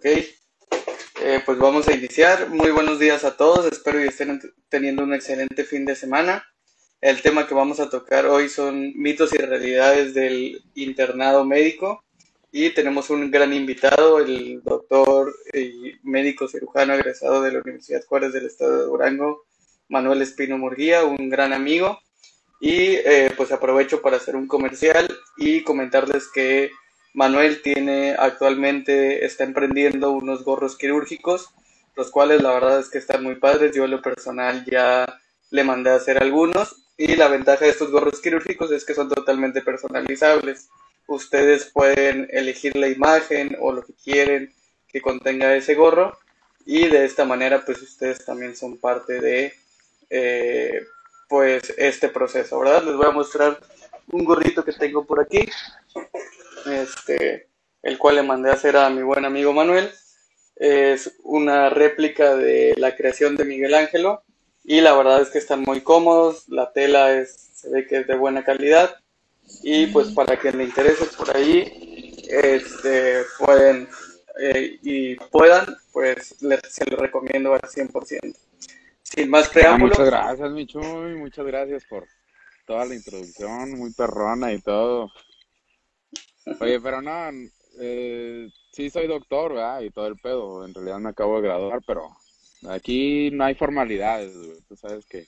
Ok, eh, pues vamos a iniciar. Muy buenos días a todos, espero que estén teniendo un excelente fin de semana. El tema que vamos a tocar hoy son mitos y realidades del internado médico y tenemos un gran invitado, el doctor y médico cirujano egresado de la Universidad Juárez del Estado de Durango, Manuel Espino Murguía, un gran amigo. Y eh, pues aprovecho para hacer un comercial y comentarles que Manuel tiene actualmente, está emprendiendo unos gorros quirúrgicos, los cuales la verdad es que están muy padres. Yo en lo personal ya le mandé a hacer algunos y la ventaja de estos gorros quirúrgicos es que son totalmente personalizables. Ustedes pueden elegir la imagen o lo que quieren que contenga ese gorro y de esta manera pues ustedes también son parte de eh, pues este proceso, ¿verdad? Les voy a mostrar un gorrito que tengo por aquí este, el cual le mandé a hacer a mi buen amigo Manuel. Es una réplica de la creación de Miguel Ángelo y la verdad es que están muy cómodos, la tela es, se ve que es de buena calidad y pues para quien le interese por ahí este, pueden eh, y puedan, pues se lo recomiendo al 100%. Sin más preámbulos. muchas gracias, Michuy, muchas gracias por toda la introducción, muy perrona y todo. Oye, pero no, eh, sí soy doctor, ¿verdad? Y todo el pedo. En realidad me acabo de graduar, pero aquí no hay formalidades, Tú sabes que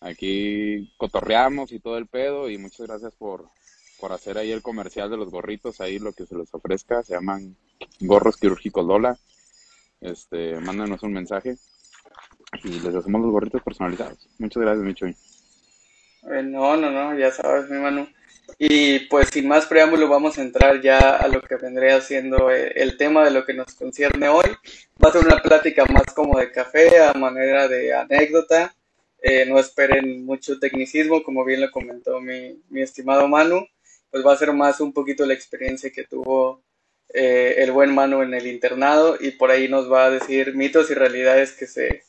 aquí cotorreamos y todo el pedo. Y muchas gracias por, por hacer ahí el comercial de los gorritos, ahí lo que se les ofrezca. Se llaman gorros quirúrgicos Lola. Este, mándanos un mensaje y les hacemos los gorritos personalizados. Muchas gracias, Micho. Eh, no, no, no, ya sabes, mi mano. Y pues sin más preámbulo vamos a entrar ya a lo que vendría siendo eh, el tema de lo que nos concierne hoy. Va a ser una plática más como de café, a manera de anécdota. Eh, no esperen mucho tecnicismo, como bien lo comentó mi, estimado Manu. Pues va a ser más un poquito la experiencia que tuvo eh, el buen Manu en el internado y por ahí nos va a decir mitos y realidades que se,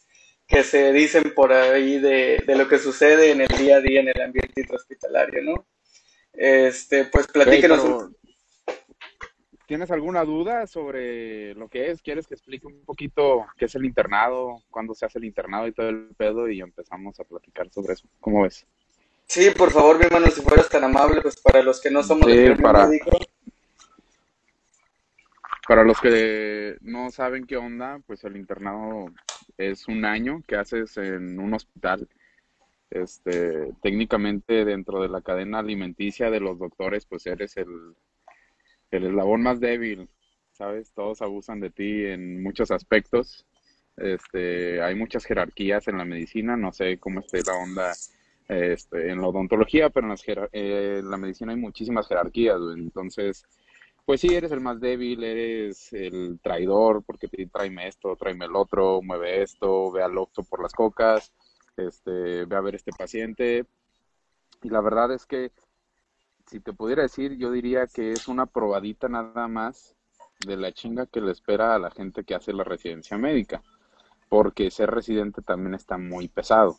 que se dicen por ahí de, de lo que sucede en el día a día en el ambiente intrahospitalario, ¿no? Este, pues platíquenos. ¿Tienes alguna duda sobre lo que es? ¿Quieres que explique un poquito qué es el internado, cuándo se hace el internado y todo el pedo? Y empezamos a platicar sobre eso. ¿Cómo ves? Sí, por favor, mi hermano, si fueras tan amable, pues para los que no somos sí, para, Para los que no saben qué onda, pues el internado es un año que haces en un hospital este, técnicamente dentro de la cadena alimenticia de los doctores, pues eres el, el eslabón más débil, ¿sabes? Todos abusan de ti en muchos aspectos. Este, hay muchas jerarquías en la medicina, no sé cómo esté la onda este, en la odontología, pero en, eh, la medicina hay muchísimas jerarquías, entonces, pues sí, eres el más débil, eres el traidor, porque te tráeme esto, tráeme el otro, mueve esto, ve al octo por las cocas, este, ve a ver este paciente. Y la verdad es que, si te pudiera decir, yo diría que es una probadita nada más de la chinga que le espera a la gente que hace la residencia médica, porque ser residente también está muy pesado.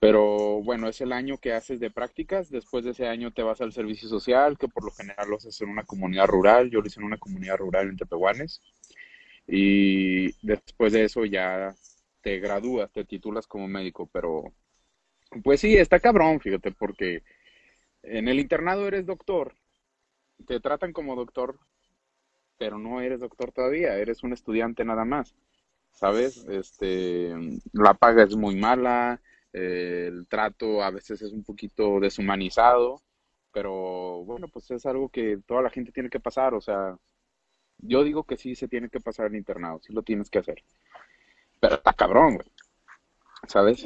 Pero bueno, es el año que haces de prácticas, después de ese año te vas al servicio social, que por lo general lo haces en una comunidad rural, yo lo hice en una comunidad rural en Tepehuanes, y después de eso ya te gradúas, te titulas como médico, pero pues sí, está cabrón, fíjate, porque en el internado eres doctor, te tratan como doctor, pero no eres doctor todavía, eres un estudiante nada más, ¿sabes? Este, la paga es muy mala, el trato a veces es un poquito deshumanizado, pero bueno, pues es algo que toda la gente tiene que pasar, o sea, yo digo que sí se tiene que pasar el internado, sí lo tienes que hacer. Pero está cabrón, güey. ¿Sabes?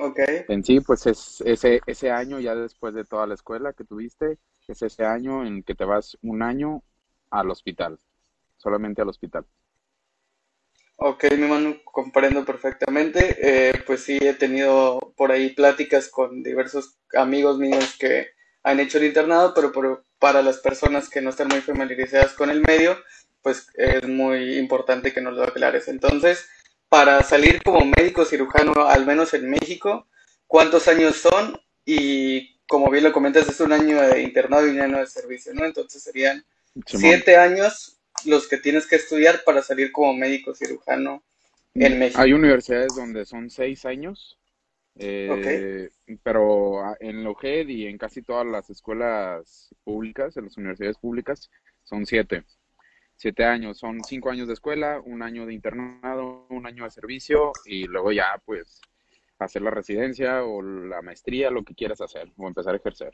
En sí, pues es ese, ese año ya después de toda la escuela que tuviste, es ese año en que te vas un año al hospital, solamente al hospital. Ok, mi mano, comprendo perfectamente. Eh, pues sí, he tenido por ahí pláticas con diversos amigos míos que han hecho el internado, pero por, para las personas que no están muy familiarizadas con el medio, pues es muy importante que nos lo aclares. Entonces, para salir como médico cirujano, al menos en México, cuántos años son y como bien lo comentas, es un año de internado y un año de servicio, ¿no? Entonces serían siete años los que tienes que estudiar para salir como médico cirujano en México. Hay universidades donde son seis años, eh, pero en la UGED y en casi todas las escuelas públicas, en las universidades públicas, son siete. Siete años, son cinco años de escuela, un año de internado, un año de servicio y luego ya pues hacer la residencia o la maestría, lo que quieras hacer o empezar a ejercer.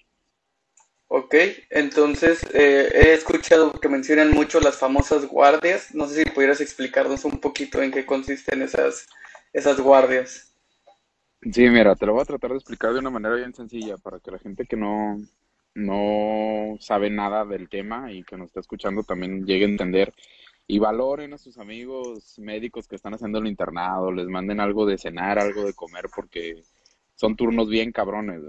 Ok, entonces eh, he escuchado que mencionan mucho las famosas guardias. No sé si pudieras explicarnos un poquito en qué consisten esas, esas guardias. Sí, mira, te lo voy a tratar de explicar de una manera bien sencilla para que la gente que no, no sabe nada del tema y que nos está escuchando también llegue a entender y valoren a sus amigos médicos que están haciendo el internado, les manden algo de cenar, algo de comer, porque son turnos bien cabrones.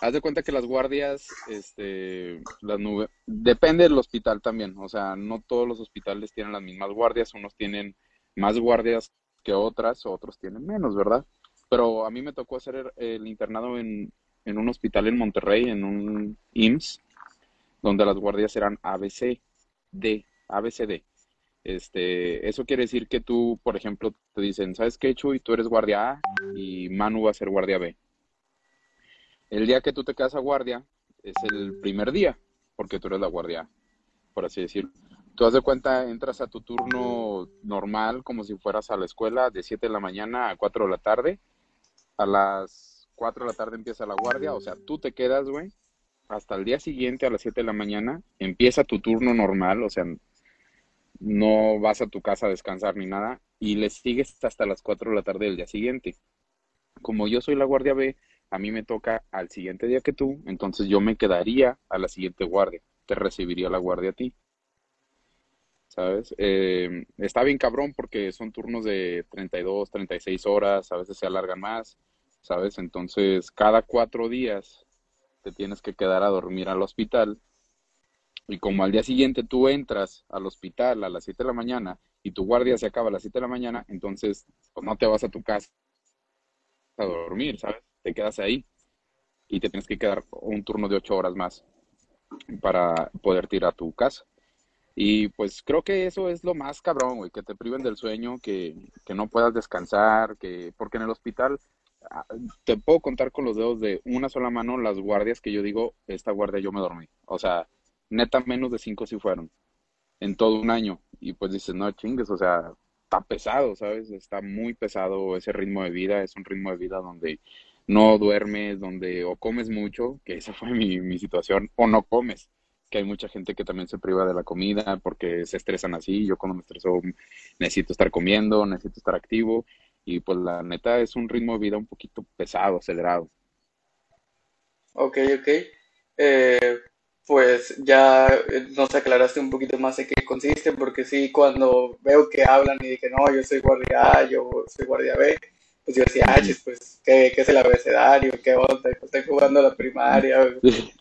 Haz de cuenta que las guardias, este, las nubes, depende del hospital también, o sea, no todos los hospitales tienen las mismas guardias, unos tienen más guardias que otras, otros tienen menos, ¿verdad? Pero a mí me tocó hacer el, internado en, en un hospital en Monterrey, en un IMSS, donde las guardias eran ABC, D, ABCD. Este, eso quiere decir que tú, por ejemplo, te dicen, ¿sabes qué, Chuy? Tú eres guardia A y Manu va a ser guardia B. El día que tú te quedas a guardia es el primer día, porque tú eres la guardia, por así decirlo. Tú das de cuenta, entras a tu turno normal, como si fueras a la escuela, de 7 de la mañana a 4 de la tarde. A las 4 de la tarde empieza la guardia, o sea, tú te quedas, güey, hasta el día siguiente a las 7 de la mañana. Empieza tu turno normal, o sea, no vas a tu casa a descansar ni nada, y le sigues hasta las 4 de la tarde del día siguiente. Como yo soy la guardia B, a mí me toca al siguiente día que tú, entonces yo me quedaría a la siguiente guardia, te recibiría la guardia a ti. ¿Sabes? Eh, está bien cabrón porque son turnos de 32, 36 horas, a veces se alargan más, ¿sabes? Entonces, cada cuatro días te tienes que quedar a dormir al hospital. Y como al día siguiente tú entras al hospital a las 7 de la mañana y tu guardia se acaba a las 7 de la mañana, entonces pues, no te vas a tu casa a dormir, ¿sabes? te quedas ahí y te tienes que quedar un turno de ocho horas más para poder tirar a tu casa. Y pues creo que eso es lo más cabrón, güey, que te priven del sueño, que, que no puedas descansar, que porque en el hospital ah, te puedo contar con los dedos de una sola mano las guardias que yo digo, esta guardia yo me dormí. O sea, neta menos de cinco si fueron en todo un año. Y pues dices, no chingues, o sea, está pesado, ¿sabes? Está muy pesado ese ritmo de vida, es un ritmo de vida donde no duermes, donde o comes mucho, que esa fue mi, mi situación, o no comes, que hay mucha gente que también se priva de la comida porque se estresan así, yo cuando me estreso necesito estar comiendo, necesito estar activo, y pues la neta es un ritmo de vida un poquito pesado, acelerado. Ok, ok. Eh, pues ya eh, nos aclaraste un poquito más de qué consiste, porque sí, cuando veo que hablan y dicen, no, yo soy guardia A, yo soy guardia B, pues yo decía, ah, pues, ¿qué, ¿qué, es el abecedario? ¿Qué onda? Pues, estoy jugando la primaria.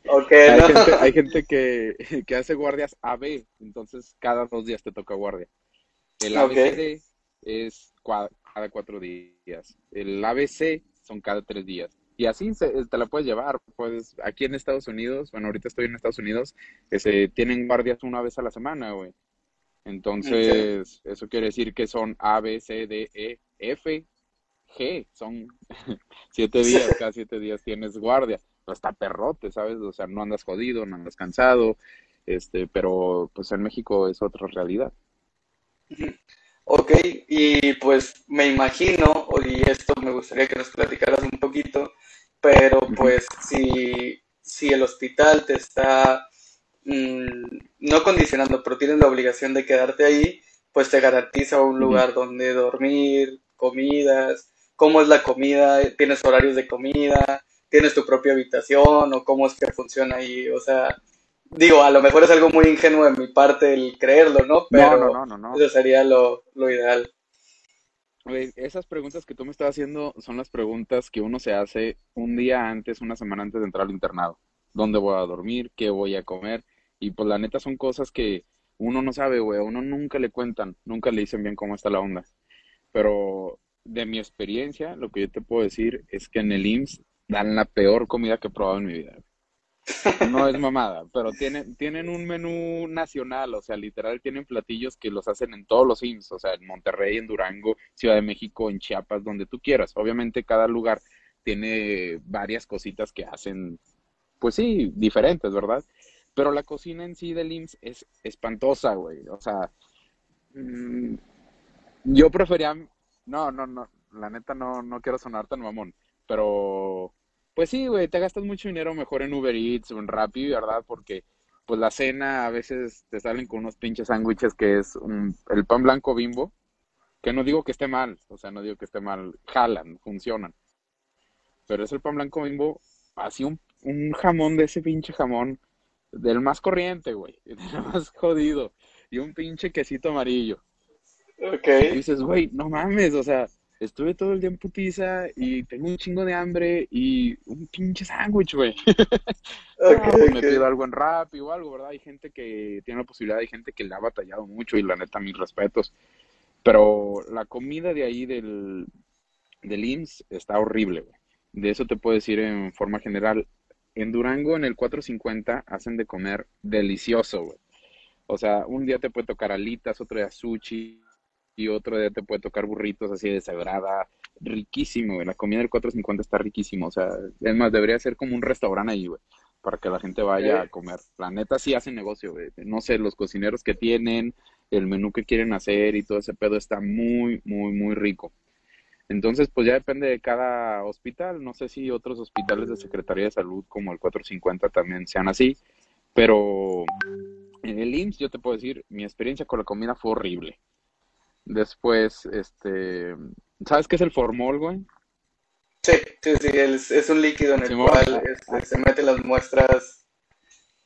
¿O qué, hay, gente, hay gente que, que, hace guardias AB, entonces cada dos días te toca guardia. El ABCD es cada cuatro días. El ABC son cada tres días. Y así te la puedes llevar. Pues aquí en Estados Unidos, bueno, ahorita estoy en Estados Unidos, que se tienen guardias una vez a la semana, güey. Entonces, eso quiere decir que son A, B, C, D, E, F, G, son siete días, cada siete días tienes guardia, hasta perrote, ¿sabes? O sea, no andas jodido, no andas cansado, este, pero pues en México es otra realidad. Ok, y pues me imagino, y esto me gustaría que nos platicaras un poquito, pero pues si, si el hospital te está mm, no condicionando, pero tienes la obligación de quedarte ahí, pues te garantiza un lugar donde dormir, comidas, cómo es la comida, tienes horarios de comida, tienes tu propia habitación o cómo es que funciona ahí, o sea, digo, a lo mejor es algo muy ingenuo de mi parte el creerlo, ¿no? Pero no, no, no, eso sería lo, ideal. Esas preguntas que tú me estás haciendo son las preguntas que uno se hace un día antes, una semana antes de entrar al internado. ¿Dónde voy a dormir? ¿Qué voy a comer? Y pues la neta son cosas que uno no sabe, güey. A uno nunca le cuentan, nunca le dicen bien cómo está la onda. Pero de mi experiencia, lo que yo te puedo decir es que en el IMSS dan la peor comida que he probado en mi vida. No es mamada, pero tienen, tienen un menú nacional, o sea, literal tienen platillos que los hacen en todos los IMSS, o sea, en Monterrey, en Durango, Ciudad de México, en Chiapas, donde tú quieras. Obviamente cada lugar tiene varias cositas que hacen, pues sí, diferentes, ¿verdad? Pero la cocina en sí del IMSS es espantosa, güey. O sea, mm, yo prefería, no, no, no, la neta no, no quiero sonar tan mamón, pero pues sí, güey, te gastas mucho dinero mejor en Uber Eats o en Rappi, ¿verdad? Porque pues la cena a veces te salen con unos pinches sándwiches que es el pan blanco bimbo, que no digo que esté mal, o sea, no digo que esté mal, jalan, funcionan. Pero es el pan blanco bimbo, así un, un jamón de ese pinche jamón, del más corriente, güey, del más jodido, y un pinche quesito amarillo. Ok. Y dices, güey, no mames, o sea, estuve todo el día en putiza y tengo un chingo de hambre y un pinche sándwich, güey. Ok, Pues me pido algo en Rappi o algo, ¿verdad? Hay gente que tiene la posibilidad, hay gente que le ha batallado mucho y la neta, mis respetos. Pero la comida de ahí del, del IMSS está horrible, güey. De eso te puedo decir en forma general. En Durango, en el 450, hacen de comer delicioso, güey. O sea, un día te puede tocar alitas, otro día sushi, y otro día te puede tocar burritos así de sagrada. Riquísimo, güey. La comida del 450 está riquísimo. O sea, es más, debería ser como un restaurante ahí, güey. Para que la gente vaya a Ok. comer. La neta sí hacen negocio, güey. No sé, los cocineros que tienen, el menú que quieren hacer y todo ese pedo está muy, muy, muy rico. Entonces, pues ya depende de cada hospital. No sé si otros hospitales de Secretaría de Salud como el 450 también sean así. Pero en el IMSS yo te puedo decir, mi experiencia con la comida fue horrible. Después, este, ¿sabes qué es el formol, güey? Sí, sí, sí, es, es un líquido en el Simón. cual este, se meten las muestras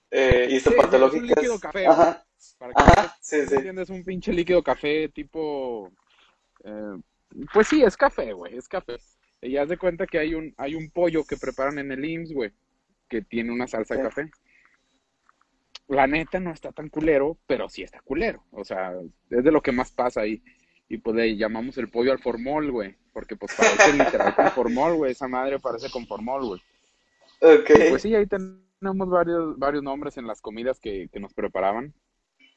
eh, Sí, es un histopatológicas. líquido café. Ajá, Para que ajá, sí, ¿me sí. entiendes? Un pinche líquido café tipo, eh, pues sí, es café, güey, es café. Y haz de cuenta que hay un, hay un pollo que preparan en el IMSS, güey, que tiene una salsa Sí. café. La neta no está tan culero, pero sí está culero. O sea, es de lo que más pasa ahí. Y pues le llamamos el pollo al formol, güey, porque pues parece literal con formol, güey, esa madre parece con formol, güey. Ok, Y pues sí, ahí tenemos varios, varios nombres en las comidas que, que nos preparaban.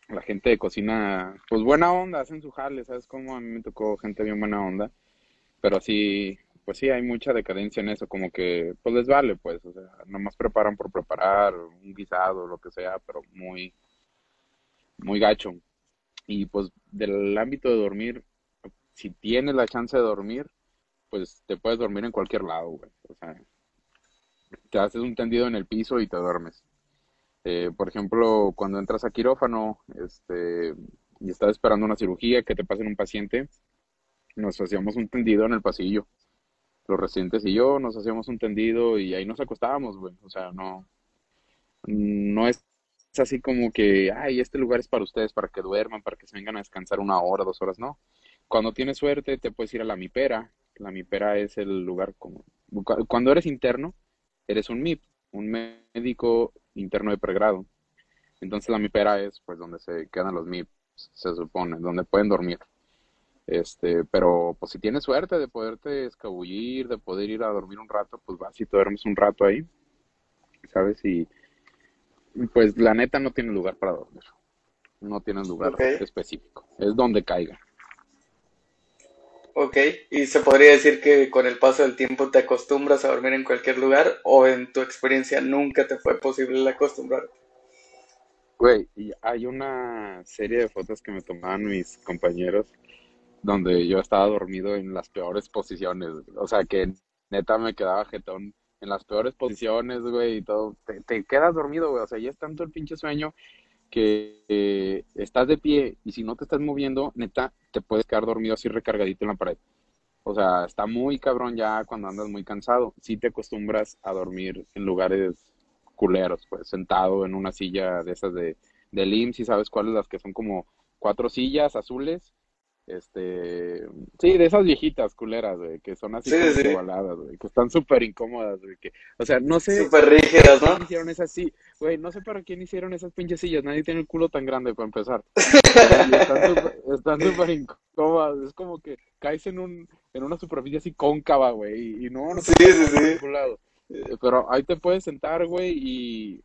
La gente de cocina, pues buena onda, hacen su jale, ¿sabes cómo? A mí me tocó gente bien buena onda. Pero sí, pues sí, hay mucha decadencia en eso, como que, pues les vale, pues, o sea, nomás preparan por preparar, un guisado, lo que sea, pero muy, muy gacho. Y pues del ámbito de dormir, si tienes la chance de dormir, pues te puedes dormir en cualquier lado, güey. O sea, te haces un tendido en el piso y te duermes. Eh, por ejemplo, cuando entras a quirófano, este, y estás esperando una cirugía, que te pasen un paciente, nos hacíamos un tendido en el pasillo. Los residentes y yo nos hacíamos un tendido y ahí nos acostábamos, güey. O sea, no, no es así como que, ay, este lugar es para ustedes, para que duerman, para que se vengan a descansar una hora, dos horas, no. Cuando tienes suerte, te puedes ir a la mipera. La mipera es el lugar como, cu- cuando eres interno, eres un MIP, un médico interno de pregrado. Entonces la mipera es pues donde se quedan los MIPs, se supone, donde pueden dormir. Este, pero pues si tienes suerte de poderte escabullir, de poder ir a dormir un rato, pues vas y te duermes un rato ahí, ¿sabes? Y pues la neta no tiene lugar para dormir. No tiene lugar específico. Es donde caiga. ok. Y se podría decir que con el paso del tiempo te acostumbras a dormir en cualquier lugar o en tu experiencia nunca te fue posible acostumbrarte. Güey, y hay una serie de fotos que me tomaban mis compañeros donde yo estaba dormido en las peores posiciones. O sea, que neta me quedaba jetón en las peores posiciones, güey, y todo. Te, quedas dormido, güey. O sea, ya es tanto el pinche sueño que eh, estás de pie y si no te estás moviendo, neta, te puedes quedar dormido así recargadito en la pared. O sea, está muy cabrón ya cuando andas muy cansado. Si te acostumbras a dormir en lugares culeros, pues sentado en una silla de esas de, de IMSS, y sabes cuáles, las que son como cuatro sillas azules. Este, sí, de esas viejitas culeras, güey, que son así Sí, güey, que están súper incómodas, güey, que, o sea, no sé súper rígidas, ¿no? hicieron esas, sí, güey, no sé para quién hicieron esas pinches sillas, nadie tiene el culo tan grande para empezar. Y están súper incómodas, es como que caes en un, en una superficie así cóncava, güey, y, y no, no te Sí, sí, sí. lado. Pero ahí te puedes sentar, güey, y,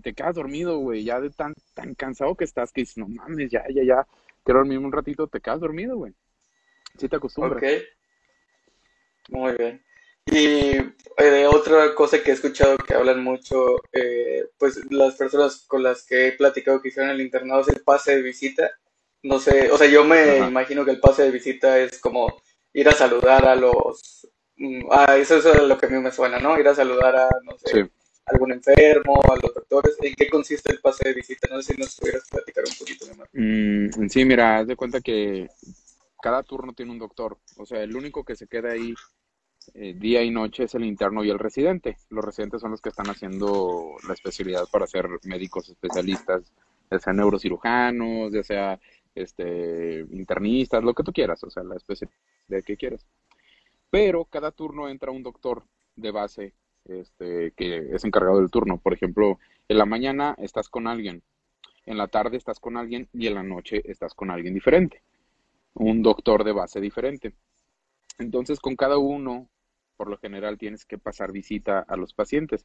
te quedas dormido, güey, ya de tan, tan cansado que estás que dices, no mames, ya, ya, ya, quiero dormir un ratito, te quedas dormido, güey. Sí te acostumbras. Ok. Muy bien. Y eh, otra cosa que he escuchado que hablan mucho, eh, pues las personas con las que he platicado que hicieron el internado es el pase de visita. No sé, o sea, yo me imagino que el pase de visita es como ir a saludar a los... Mm, ah, eso, es lo que a mí me suena, ¿no? Ir a saludar a, no sé, algún enfermo, a los doctores. ¿En qué consiste el pase de visita? No sé si nos pudieras platicar un poquito, más. Mm, sí, mira, haz de cuenta que cada turno tiene un doctor. O sea, el único que se queda ahí eh, día y noche es el interno y el residente. Los residentes son los que están haciendo la especialidad para ser médicos especialistas, ya sea neurocirujanos, ya sea este, internistas, lo que tú quieras, o sea, la especialidad que quieras. Pero cada turno entra un doctor de base este, que es encargado del turno. Por ejemplo, en la mañana estás con alguien, en la tarde estás con alguien y en la noche estás con alguien diferente. Un doctor de base diferente. Entonces, con cada uno por lo general tienes que pasar visita a los pacientes.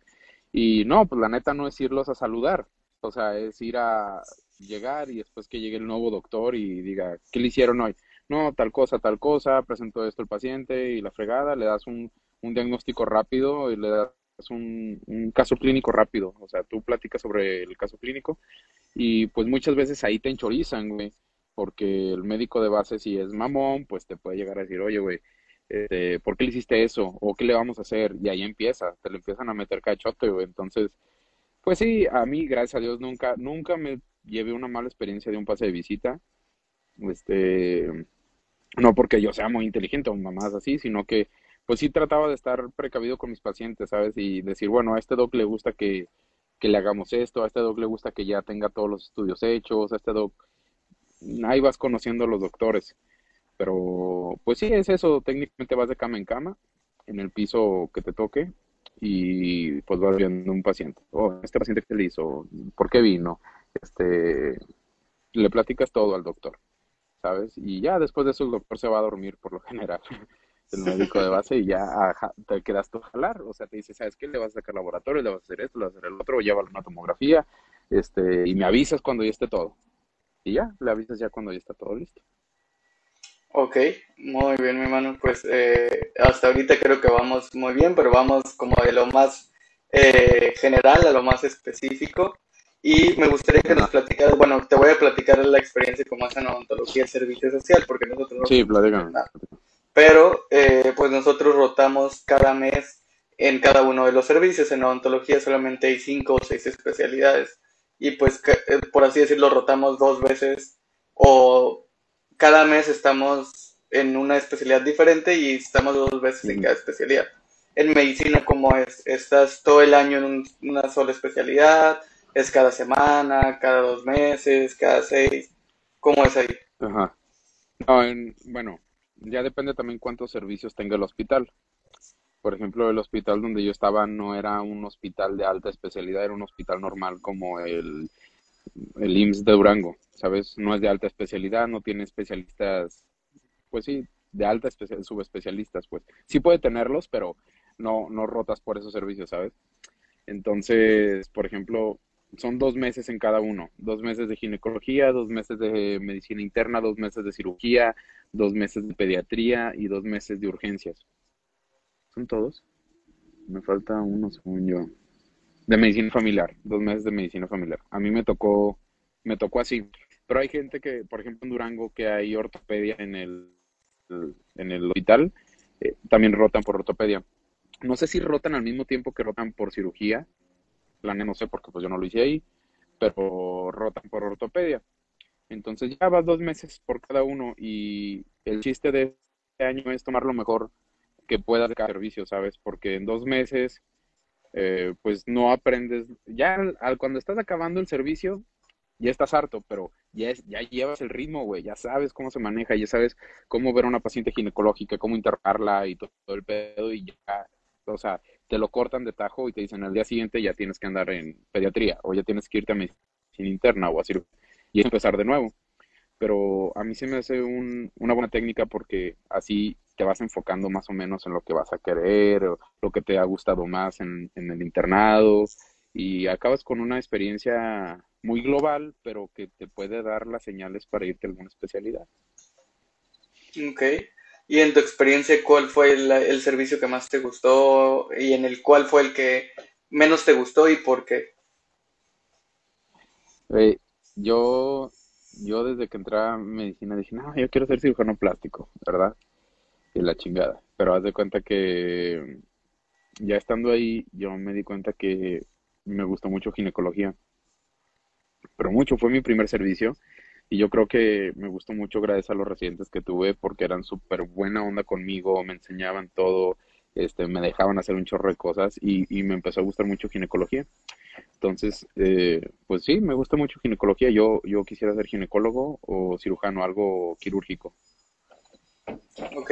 Y no, pues la neta no es irlos a saludar, o sea, es ir a llegar y después que llegue el nuevo doctor y diga, ¿qué le hicieron hoy? No, tal cosa, tal cosa, presentó esto el paciente y la fregada, le das un, un diagnóstico rápido y le das un, un, caso clínico rápido, o sea, tú platicas sobre el caso clínico y pues muchas veces ahí te enchorizan, güey, porque el médico de base si es mamón, pues te puede llegar a decir, oye, güey, este, ¿por qué le hiciste eso? ¿O qué le vamos a hacer? Y ahí empieza, te le empiezan a meter cachote, güey. Entonces, pues sí, a mí, gracias a Dios, nunca, nunca me llevé una mala experiencia de un pase de visita. Este, no porque yo sea muy inteligente o mamás así, sino que, pues sí trataba de estar precavido con mis pacientes, ¿sabes? Y decir, bueno, a este doc le gusta que, que le hagamos esto, a este doc le gusta que ya tenga todos los estudios hechos, a este doc, ahí vas conociendo a los doctores. Pero pues sí, es eso, técnicamente vas de cama en cama, en el piso que te toque, y pues vas viendo un paciente. Oh, este paciente que le hizo, ¿por qué vino? Este, le platicas todo al doctor, ¿sabes? Y ya después de eso el doctor se va a dormir por lo general, el médico de base, y ya te quedas tú a jalar. O sea, te dice, ¿sabes qué? Le vas a sacar laboratorio, le vas a hacer esto, le vas a hacer el otro, lleva una tomografía, este, y me avisas cuando ya esté todo. Y ya, le avisas ya cuando ya está todo listo. Ok, muy bien, mi hermano. Pues eh, hasta ahorita creo que vamos muy bien, pero vamos como de lo más eh, general a lo más específico. Y me gustaría que nos platicaras, bueno, te voy a platicar la experiencia como es en odontología el servicio social, porque nosotros no sí, nada. Pero, eh, pues nosotros rotamos cada mes en cada uno de los servicios. En odontología solamente hay cinco o seis especialidades. Y pues, por así decirlo, rotamos dos veces o cada mes estamos en una especialidad diferente y estamos dos veces en cada especialidad. En medicina, ¿cómo es? ¿Estás todo el año en una sola especialidad? ¿Es cada semana, cada dos meses, cada seis? ¿Cómo es ahí? Ajá. No, bueno, ya depende también cuántos servicios tenga el hospital. Por ejemplo, el hospital donde yo estaba no era un hospital de alta especialidad, era un hospital normal como el el IMSS de Durango, ¿sabes? No es de alta especialidad, no tiene especialistas, pues sí, de alta especial, subespecialistas, pues. Sí puede tenerlos, pero no, no rotas por esos servicios, ¿sabes? Entonces, por ejemplo, son dos meses en cada uno, dos meses de ginecología, dos meses de medicina interna, dos meses de cirugía, dos meses de pediatría y dos meses de urgencias. ¿Son todos? Me falta uno, según yo. De medicina familiar, dos meses de medicina familiar. A mí me tocó, me tocó así. Pero hay gente que, por ejemplo, en Durango, que hay ortopedia en el, en el hospital, eh, también rotan por ortopedia. No sé si rotan al mismo tiempo que rotan por cirugía. La no sé porque pues yo no lo hice ahí, pero rotan por ortopedia. Entonces ya vas dos meses por cada uno y el chiste de este año es tomar lo mejor que puedas de cada servicio, ¿sabes? Porque en dos meses eh, pues no aprendes, ya al, cuando estás acabando el servicio, ya estás harto, pero ya, ya llevas el ritmo, güey, ya sabes cómo se maneja, ya sabes cómo ver a una paciente ginecológica, cómo interrogarla y todo, el pedo y ya, o sea, te lo cortan de tajo y te dicen al día siguiente ya tienes que andar en pediatría o ya tienes que irte a medicina interna o así, y empezar de nuevo. Pero a mí se me hace una buena técnica porque así te vas enfocando más o menos en lo que vas a querer, lo que te ha gustado más en, en el internado, y acabas con una experiencia muy global, pero que te puede dar las señales para irte a alguna especialidad. Ok. Y en tu experiencia, ¿cuál fue el, servicio que más te gustó y en el cual fue el que menos te gustó y por qué? Yo, yo desde que entré a medicina dije, no, yo quiero ser cirujano plástico, ¿verdad? Y la chingada. Pero haz de cuenta que ya estando ahí, yo me di cuenta que me gustó mucho ginecología. Pero mucho, fue mi primer servicio. Y yo creo que me gustó mucho gracias a los residentes que tuve porque eran súper buena onda conmigo, me enseñaban todo, este, me dejaban hacer un chorro de cosas y, y me empezó a gustar mucho ginecología. Entonces, eh, pues sí, me gusta mucho ginecología. Yo, yo quisiera ser ginecólogo o cirujano, algo quirúrgico. Ok.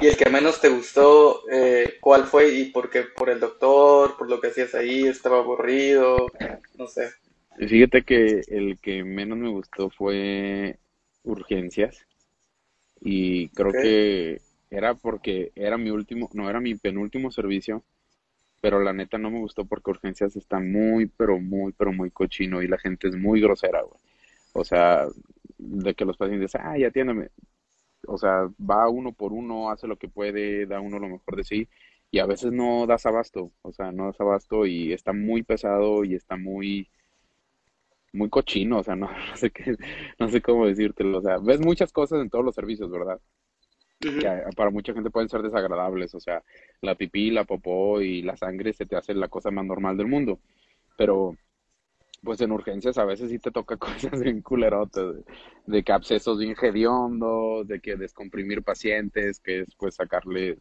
¿Y el que menos te gustó, eh, cuál fue y por qué? ¿Por el doctor? ¿Por lo que hacías ahí? ¿Estaba aburrido? No sé. Fíjate que el que menos me gustó fue urgencias y creo que era porque era mi último, no, era mi penúltimo servicio, pero la neta no me gustó porque urgencias está muy, pero muy, pero muy cochino y la gente es muy grosera, güey. O sea, de que los pacientes, ay, atiéndame. O sea, va uno por uno, hace lo que puede, da uno lo mejor de sí y a veces no das abasto, o sea, no das abasto y está muy pesado y está muy muy cochino, o sea, no, no sé qué, no sé cómo decírtelo, o sea, ves muchas cosas en todos los servicios, ¿verdad? Que Ujú. a- para mucha gente pueden ser desagradables, o sea, la pipí, la popó y la sangre se te hace la cosa más normal del mundo, pero pues en urgencias a veces sí te toca cosas bien culerotas, de, de que abscesos bien hediondos, de que descomprimir pacientes, que es pues sacarles,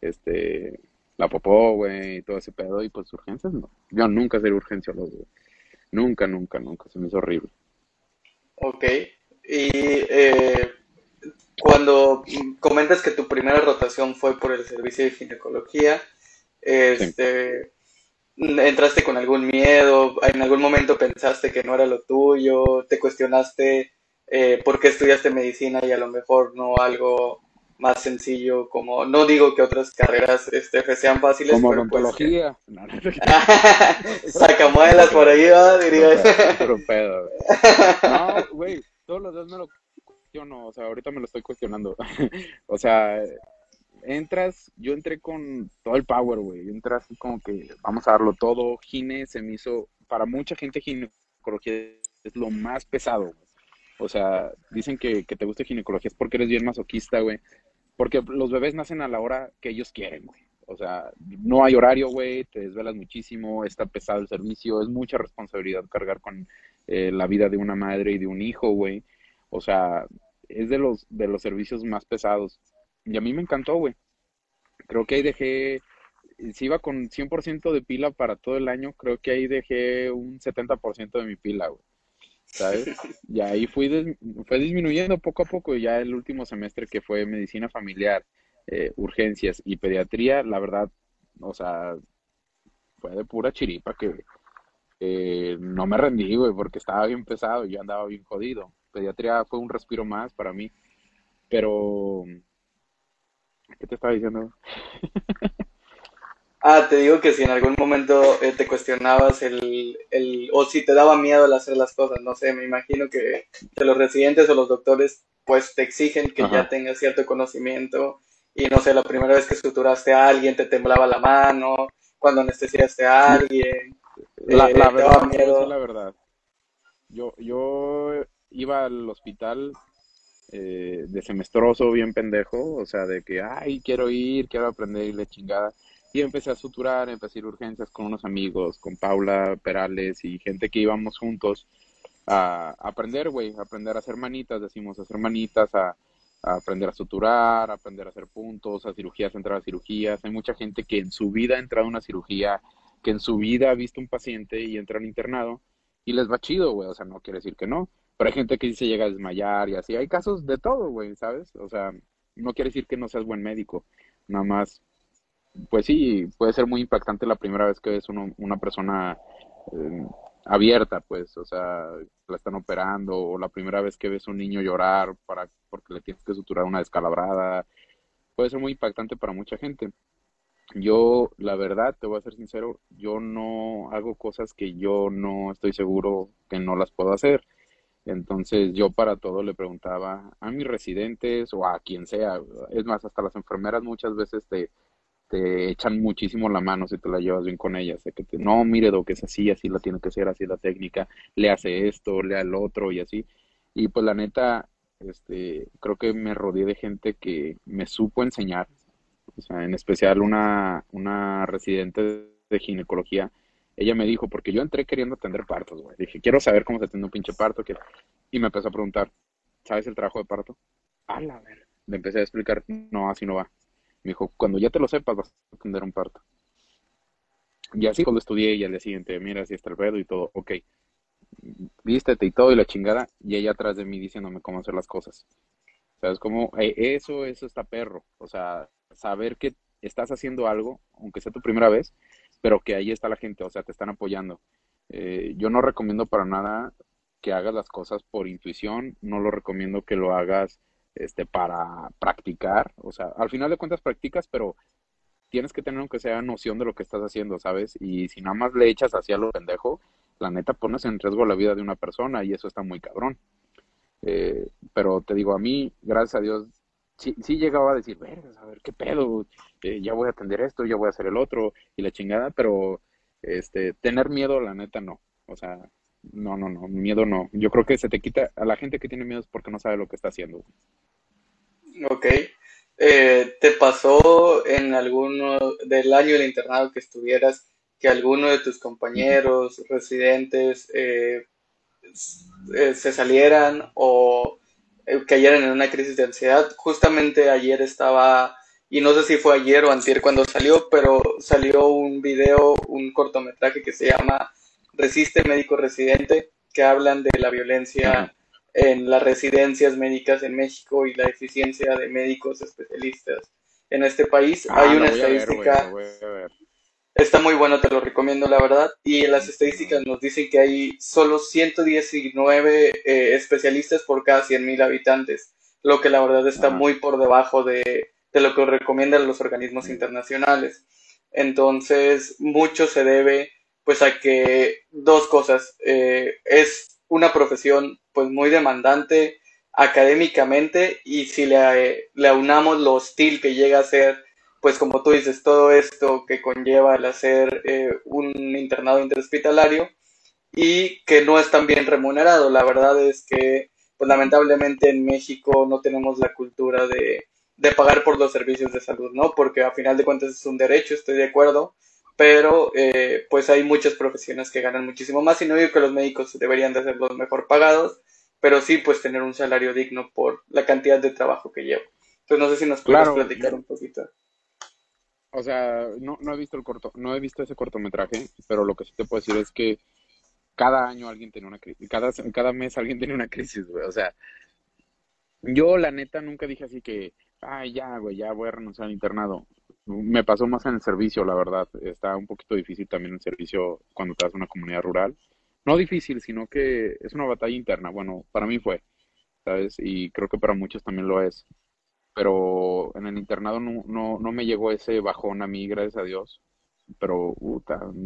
este, la popó, güey, y todo ese pedo, y pues urgencias no. Yo nunca seré urgenciólogo, güey. Nunca, nunca, nunca, se me hizo horrible. Ok. Y eh, cuando comentas que tu primera rotación fue por el servicio de ginecología, este, ¿entraste con algún miedo? ¿En algún momento pensaste que no era lo tuyo? ¿Te cuestionaste eh, por qué estudiaste medicina y a lo mejor no algo más sencillo como, no digo que otras carreras este, sean fáciles, Como pero pues que... odontología. No, no te creas. Sacamuelas por ahí, pedo, güey. No, güey, todos los días me lo cuestiono, o sea, ahorita me lo estoy cuestionando. O sea, entras, yo entré con todo el power, güey. Entré así como que vamos a darlo todo. Gine se me hizo, para mucha gente, ginecología es lo más pesado, güey. O sea, dicen que, que te gusta ginecología es porque eres bien masoquista, güey. Porque los bebés nacen a la hora que ellos quieren, güey. O sea, no hay horario, güey, te desvelas muchísimo, está pesado el servicio, es mucha responsabilidad cargar con eh, la vida de una madre y de un hijo, güey. O sea, es de los, de los servicios más pesados. Y a mí me encantó, güey. Creo que ahí dejé, si iba con 100% de pila para todo el año, creo que ahí dejé un 70% de mi pila, güey. ¿Sabes? Y ahí fui des- fue disminuyendo poco a poco. Y ya el último semestre que fue medicina familiar, eh, urgencias y pediatría, la verdad, o sea, fue de pura chiripa que eh, no me rendí, güey, porque estaba bien pesado y yo andaba bien jodido. Pediatría fue un respiro más para mí, pero ¿qué te estaba diciendo? Ah, te digo que si en algún momento eh, te cuestionabas el, el, o si te daba miedo el hacer las cosas, no sé, me imagino que, que los residentes o los doctores pues te exigen que ya tengas cierto conocimiento y no sé, la primera vez que suturaste a alguien te temblaba la mano, cuando anestesiaste a alguien, La, eh, la daba verdad, la verdad. Yo, yo iba al hospital eh, de semestroso, bien pendejo, o sea, de que, ay, quiero ir, quiero aprender y la chingada. Y empecé a suturar, empecé a ir a urgencias con unos amigos, con Paula Perales y gente que íbamos juntos a, a aprender, güey, a aprender a hacer manitas, decimos, a hacer manitas, a, a aprender a suturar, a aprender a hacer puntos, a cirugías, entrar a cirugías. Hay mucha gente que en su vida ha entrado a una cirugía, que en su vida ha visto un paciente y entra al internado y les va chido, güey, o sea, no quiere decir que no, pero hay gente que sí se llega a desmayar y así, hay casos de todo, güey, ¿sabes? O sea, no quiere decir que no seas buen médico, nada más, pues sí, puede ser muy impactante la primera vez que ves uno- una persona eh, abierta, pues, o sea, la están operando, o la primera vez que ves un niño llorar para, porque le tienes que suturar una descalabrada, puede ser muy impactante para mucha gente. Yo, la verdad, te voy a ser sincero, yo no hago cosas que yo no estoy seguro que no las puedo hacer. Entonces yo para todo le preguntaba a mis residentes o a quien sea. Es más, hasta las enfermeras muchas veces te, te echan muchísimo la mano si te la llevas bien con ellas. De que te, no, mire, lo que es así, así la tiene que ser, así la técnica, le hace esto, le el otro y así. Y pues la neta, este, creo que me rodeé de gente que me supo enseñar o sea, en especial una, una residente de ginecología, ella me dijo, porque yo entré queriendo atender partos, güey. Dije, quiero saber cómo se atiende un pinche parto. Y me empezó a preguntar, ¿sabes el trabajo de parto? A la ver. Le empecé a explicar, no, así no va. Me dijo, cuando ya te lo sepas, vas a atender un parto. Y así cuando estudié y al día siguiente, mira, así está el pedo y todo, ok. Vístete y todo y la chingada. Y ella atrás de mí diciéndome cómo hacer las cosas. ¿Sabes cómo? Eh, eso, eso está perro. O sea, saber que estás haciendo algo, aunque sea tu primera vez, pero que ahí está la gente, o sea, te están apoyando. Eh, yo no recomiendo para nada que hagas las cosas por intuición, no lo recomiendo que lo hagas este, para practicar, o sea, al final de cuentas practicas, pero tienes que tener aunque sea noción de lo que estás haciendo, ¿sabes? Y si nada más le echas hacia lo pendejo, la neta pones en riesgo la vida de una persona y eso está muy cabrón. Eh, pero te digo, a mí, gracias a Dios, sí, sí llegaba a decir, a ver, qué pedo, eh, ya voy a atender esto, ya voy a hacer el otro y la chingada, pero este, tener miedo, la neta, no. O sea, no, no, no, miedo no. Yo creo que se te quita, a la gente que tiene miedo es porque no sabe lo que está haciendo. Ok. Eh, ¿Te pasó en alguno del año del internado que estuvieras que alguno de tus compañeros, residentes, eh, se salieran o eh, cayeron en una crisis de ansiedad. Justamente ayer estaba, y no sé si fue ayer o antier cuando salió, pero salió un video, un cortometraje que se llama Resiste Médico Residente, que hablan de la violencia en las residencias médicas en México y la eficiencia de médicos especialistas en este país. Ah, Hay una estadística... Está muy bueno, te lo recomiendo, la verdad. Y las estadísticas nos dicen que hay solo 119 eh, especialistas por cada 100.000 habitantes, lo que la verdad está muy por debajo de, lo que recomiendan los organismos internacionales. Entonces, mucho se debe pues a que dos cosas. Eh, es una profesión pues muy demandante académicamente y si le, le aunamos lo hostil que llega a ser pues como tú dices, todo esto que conlleva el hacer eh, un internado interhospitalario y que no es tan bien remunerado. La verdad es que, pues lamentablemente en México no tenemos la cultura de, pagar por los servicios de salud, ¿no? Porque a final de cuentas es un derecho, estoy de acuerdo, pero eh, pues hay muchas profesiones que ganan muchísimo más y no digo que los médicos deberían de ser los mejor pagados, pero sí pues tener un salario digno por la cantidad de trabajo que llevo. Entonces no sé si nos puedes platicar un poquito. O sea, no, no he visto el corto, no he visto ese cortometraje, pero lo que sí te puedo decir es que cada año alguien tiene una crisis, cada, cada mes alguien tiene una crisis, güey. O sea, yo la neta nunca dije así que, ay, ya, güey, ya voy a renunciar al internado. Me pasó más en el servicio, la verdad. Está un poquito difícil también el servicio cuando te das una comunidad rural. No difícil, sino que es una batalla interna. Bueno, para mí fue, ¿sabes? Y creo que para muchos también lo es pero en el internado no, no, no me llegó ese bajón a mí, gracias a Dios. Pero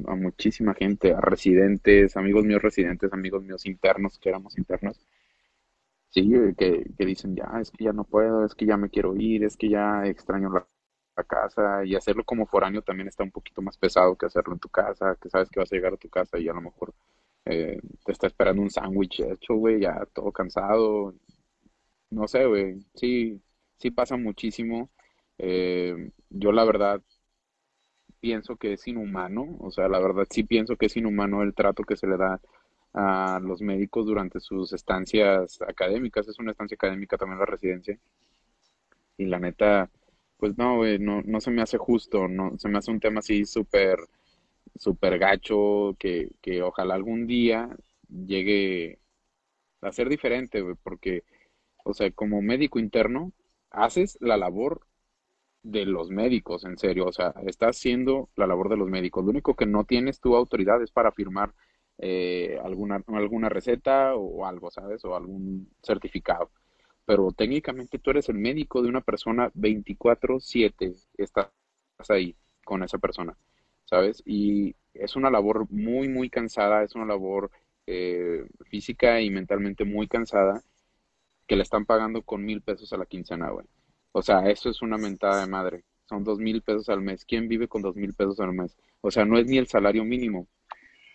a muchísima gente, a residentes, amigos míos residentes, amigos míos internos, que éramos internos, sí, que, que dicen, ya, es que ya no puedo, es que ya me quiero ir, es que ya extraño la, casa y hacerlo como foráneo también está un poquito más pesado que hacerlo en tu casa, que sabes que vas a llegar a tu casa y a lo mejor eh, te está esperando un sándwich hecho, güey, ya todo cansado. No sé, güey, sí, sí pasa muchísimo. Eh, yo la verdad pienso que es inhumano, o sea, la verdad sí pienso que es inhumano el trato que se le da a los médicos durante sus estancias académicas. Es una estancia académica también la residencia. Y la neta, pues no, no, no se me hace justo, no, se me hace un tema así súper, súper gacho, que, que ojalá algún día llegue a ser diferente, porque, o sea, como médico interno, haces la labor de los médicos, en serio, o sea, estás haciendo la labor de los médicos. Lo único que no tienes tu autoridad es para firmar eh, alguna, alguna receta o algo, ¿sabes? O algún certificado. Pero técnicamente tú eres el médico de una persona 24/7, estás ahí con esa persona, ¿sabes? Y es una labor muy, muy cansada, es una labor eh, física y mentalmente muy cansada que le están pagando con mil pesos a la quincena, güey. O sea, eso es una mentada de madre. Son dos mil pesos al mes. ¿Quién vive con dos mil pesos al mes? O sea, no es ni el salario mínimo.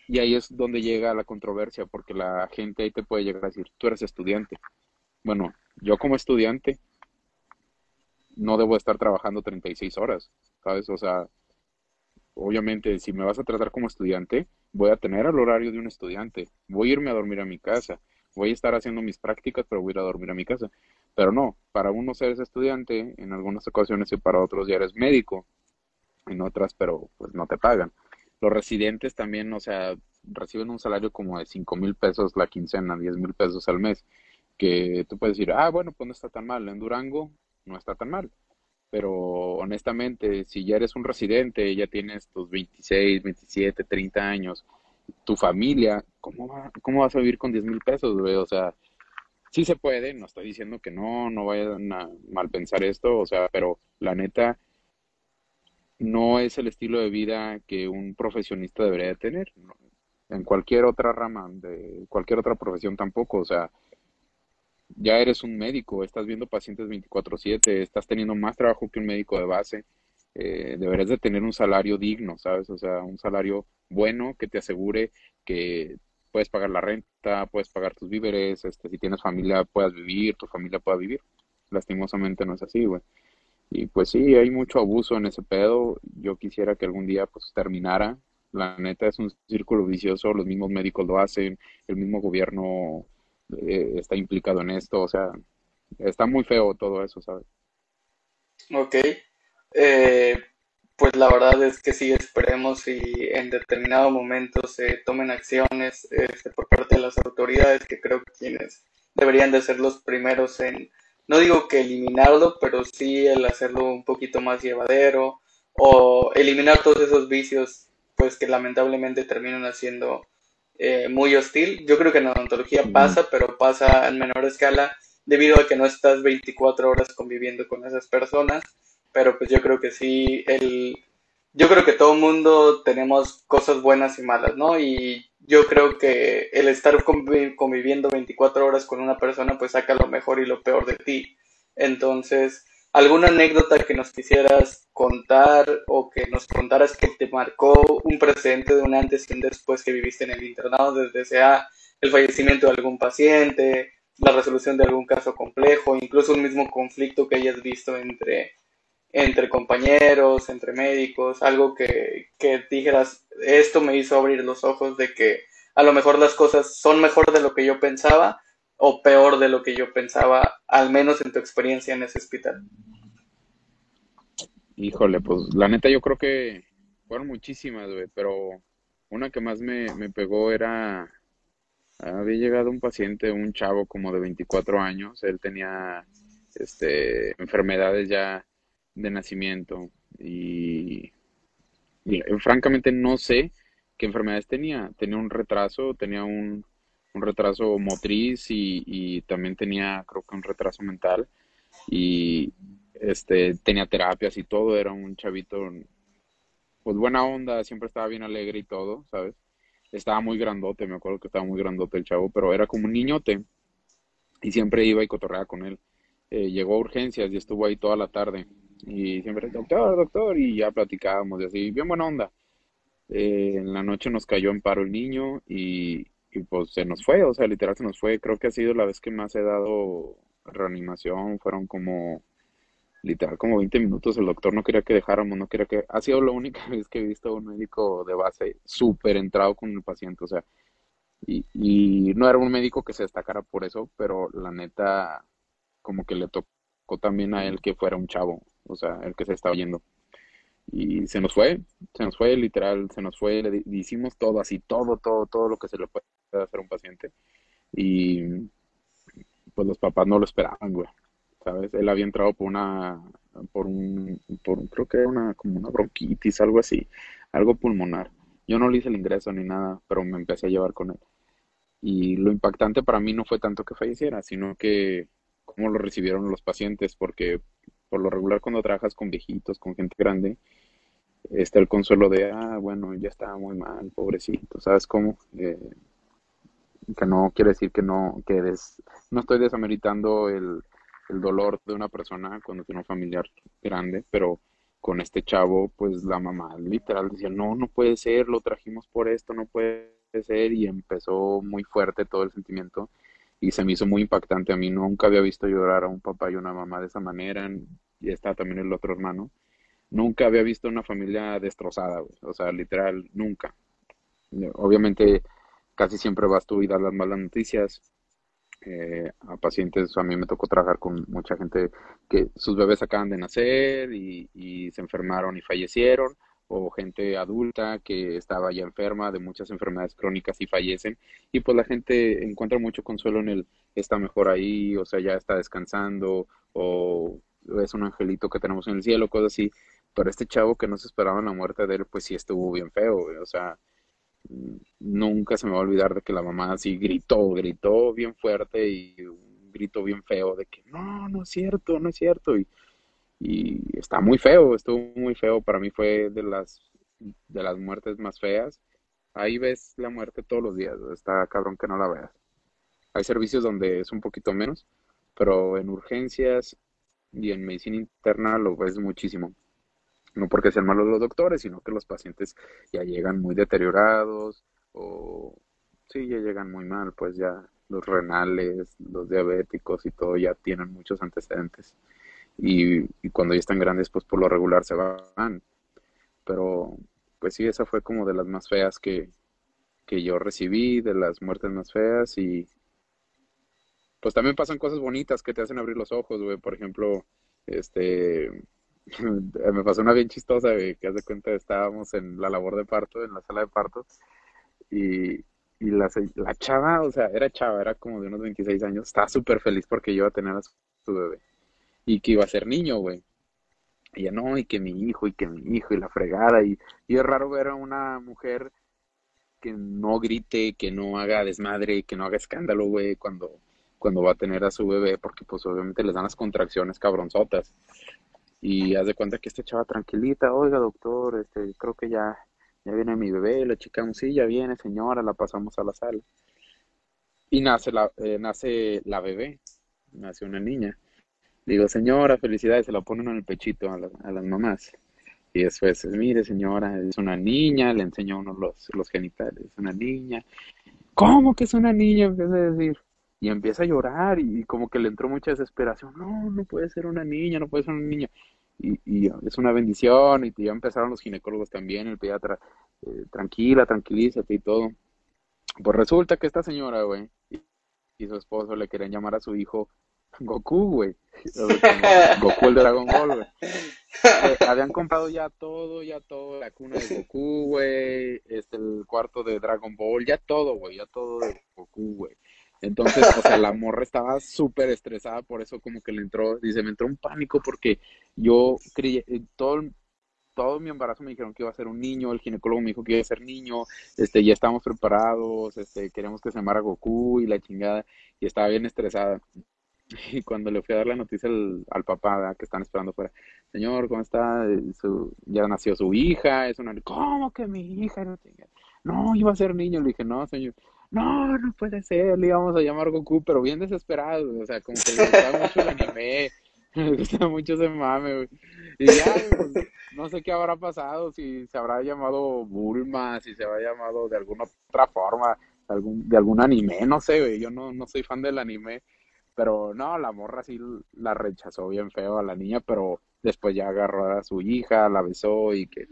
Y ahí es donde llega la controversia, porque la gente ahí te puede llegar a decir, tú eres estudiante. Bueno, yo como estudiante no debo estar trabajando 36 horas, ¿sabes? O sea, obviamente si me vas a tratar como estudiante, voy a tener el horario de un estudiante, voy a irme a dormir a mi casa, voy a estar haciendo mis prácticas, pero voy a ir a dormir a mi casa. Pero no, para unos eres estudiante en algunas ocasiones y para otros ya eres médico, en otras, pero pues no te pagan. Los residentes también, o sea, reciben un salario como de 5 mil pesos la quincena, 10 mil pesos al mes, que tú puedes decir, ah, bueno, pues no está tan mal, en Durango no está tan mal. Pero honestamente, si ya eres un residente, ya tienes tus 26, 27, 30 años, tu familia, ¿cómo, va, cómo vas a vivir con 10 mil pesos, güey? O sea, sí se puede, no estoy diciendo que no, no vayan a mal pensar esto, o sea, pero la neta no es el estilo de vida que un profesionista debería de tener. En cualquier otra rama, de cualquier otra profesión tampoco, o sea, ya eres un médico, estás viendo pacientes 24/7, estás teniendo más trabajo que un médico de base, eh, deberías de tener un salario digno, ¿sabes? O sea, un salario bueno que te asegure que puedes pagar la renta, puedes pagar tus víveres, este, si tienes familia puedas vivir, tu familia pueda vivir. Lastimosamente no es así, güey. Y pues sí, hay mucho abuso en ese pedo. Yo quisiera que algún día pues terminara. La neta es un círculo vicioso, los mismos médicos lo hacen, el mismo gobierno eh, está implicado en esto, o sea, está muy feo todo eso, ¿sabes? Ok, eh, pues la verdad es que sí, esperemos y en determinado momento se tomen acciones este, por parte de las autoridades, que creo que quienes deberían de ser los primeros en, no digo que eliminarlo, pero sí el hacerlo un poquito más llevadero o eliminar todos esos vicios, pues que lamentablemente terminan haciendo eh, muy hostil. Yo creo que en la odontología pasa, pero pasa en menor escala debido a que no estás 24 horas conviviendo con esas personas. Pero pues yo creo que sí, el, yo creo que todo el mundo tenemos cosas buenas y malas, ¿no? Y yo creo que el estar conviviendo 24 horas con una persona pues saca lo mejor y lo peor de ti. Entonces, ¿Alguna anécdota que nos quisieras contar o que nos contaras que te marcó un precedente de un antes y un después que viviste en el internado, desde sea el fallecimiento de algún paciente, la resolución de algún caso complejo, incluso un mismo conflicto que hayas visto entre, entre compañeros, entre médicos, algo que, que dijeras, esto me hizo abrir los ojos de que a lo mejor las cosas son mejor de lo que yo pensaba o peor de lo que yo pensaba, al menos en tu experiencia en ese hospital? Híjole, pues la neta yo creo que fueron muchísimas, güey, pero una que más me, me pegó era, había llegado un paciente, un chavo como de 24 años, él tenía este, enfermedades ya de nacimiento y, y francamente no sé qué enfermedades tenía, tenía un retraso, tenía un, un retraso motriz y, también tenía, creo que un retraso mental y este tenía terapias y todo, era un chavito, pues buena onda, siempre estaba bien alegre y todo, ¿sabes? Estaba muy grandote, me acuerdo que estaba muy grandote el chavo, pero era como un niñote y siempre iba y cotorreaba con él. Eh, llegó a urgencias y estuvo ahí toda la tarde y siempre, doctor, doctor, y ya platicábamos y así, bien buena onda. Eh, en la noche nos cayó en paro el niño y, y pues se nos fue, o sea, literal se nos fue. Creo que ha sido la vez que más he dado reanimación, fueron como, literal, como 20 minutos. El doctor no quería que dejáramos, no quería que. Ha sido la única vez que he visto a un médico de base súper entrado con el paciente, o sea, y, y no era un médico que se destacara por eso, pero la neta, como que le tocó también a él que fuera un chavo, o sea, el que se estaba yendo y se nos fue, se nos fue literal, se nos fue, le hicimos todo así, todo, todo, todo lo que se le puede hacer a un paciente y pues los papás no lo esperaban, güey, ¿sabes? Él había entrado por una, por un, por creo que era una, como una bronquitis, algo así, algo pulmonar. Yo no le hice el ingreso ni nada, pero me empecé a llevar con él. Y lo impactante para mí no fue tanto que falleciera, sino que cómo lo recibieron los pacientes, porque por lo regular cuando trabajas con viejitos, con gente grande, está el consuelo de, ah, bueno, ya estaba muy mal, pobrecito, ¿sabes cómo? Eh, que no quiere decir que no, que des, no estoy desameritando el, el dolor de una persona cuando tiene un familiar grande, pero con este chavo, pues la mamá literal decía, no, no puede ser, lo trajimos por esto, no puede ser, y empezó muy fuerte todo el sentimiento y se me hizo muy impactante. A mí nunca había visto llorar a un papá y una mamá de esa manera, y está también el otro hermano. Nunca había visto una familia destrozada, o sea, literal, nunca. Obviamente, casi siempre vas tú y das las malas noticias, eh, a pacientes, a mí me tocó trabajar con mucha gente que sus bebés acaban de nacer y, se enfermaron y fallecieron, o gente adulta que estaba ya enferma de muchas enfermedades crónicas y fallecen, y pues la gente encuentra mucho consuelo en el está mejor ahí, o sea, ya está descansando, o es un angelito que tenemos en el cielo, cosas así, pero este chavo que no se esperaba la muerte de él, pues sí estuvo bien feo, o sea, nunca se me va a olvidar de que la mamá así gritó, gritó bien fuerte y un grito bien feo de que no, no es cierto, no es cierto. Y, y está muy feo, estuvo muy feo. Para mí fue de las, de las muertes más feas. Ahí ves la muerte todos los días, está cabrón que no la veas. Hay servicios donde es un poquito menos, pero en urgencias y en medicina interna lo ves muchísimo no porque sean malos los doctores, sino que los pacientes ya llegan muy deteriorados o sí, ya llegan muy mal, pues ya los renales, los diabéticos y todo ya tienen muchos antecedentes. Y, cuando ya están grandes, pues por lo regular se van. Pero, pues sí, esa fue como de las más feas que, que yo recibí, de las muertes más feas y pues también pasan cosas bonitas que te hacen abrir los ojos, güey. Por ejemplo, este, me pasó una bien chistosa, que hace cuenta estábamos en la labor de parto, en la sala de parto, y, y la, la chava, o sea, era chava, era como de unos 26 años, estaba súper feliz porque iba a tener a su, bebé, y que iba a ser niño, güey. Y ya no, y que mi hijo, y que mi hijo, y la fregada, y, y es raro ver a una mujer que no grite, que no haga desmadre, que no haga escándalo, güey, cuando, cuando va a tener a su bebé, porque pues obviamente les dan las contracciones cabronzotas. Y haz de cuenta que esta chava tranquilita, oiga doctor, este, creo que ya, ya viene mi bebé, le checamos, sí, ya viene señora, la pasamos a la sala. Y nace la, eh, nace la bebé, nace una niña. Digo, señora, felicidades, se la ponen en el pechito a, a las mamás. Y después, mire señora, es una niña, le enseña uno los, los genitales, es una niña. ¿Cómo que es una niña? Empieza a decir y empieza a llorar y, como que le entró mucha desesperación. No, no puede ser una niña, no puede ser una niña. Y, y es una bendición y ya empezaron los ginecólogos también, el pediatra, eh, tranquila, tranquilízate y todo. Pues resulta que esta señora, güey, y, su esposo le querían llamar a su hijo Goku, güey. Goku el Dragon Ball, güey. Eh, habían comprado ya todo, ya todo, la cuna de Goku, güey, este, el cuarto de Dragon Ball, ya todo, güey, ya todo de Goku, güey. Entonces, o sea, la morra estaba súper estresada, por eso como que le entró, dice, me entró un pánico porque yo creí, eh, todo, todo mi embarazo me dijeron que iba a ser un niño, el ginecólogo me dijo que iba a ser niño, este, ya estábamos preparados, este, queríamos que se llamara Goku y la chingada, y estaba bien estresada. Y cuando le fui a dar la noticia al, al papá que están esperando fuera, señor, ¿cómo está? Su, ya nació su hija, es una... ¿Cómo que mi hija? No, iba a ser niño. Le dije, no, señor no, no puede ser, le íbamos a llamar Goku, pero bien desesperado, o sea, como que le gustaba mucho el anime, le gustaba mucho ese mame, güey. Y ya, pues, no sé qué habrá pasado, si se habrá llamado Bulma, si se habrá llamado de alguna otra forma, algún, de algún anime, no sé, güey, yo no, no soy fan del anime, pero no, la morra sí la rechazó bien feo a la niña, pero después ya agarró a su hija, la besó y que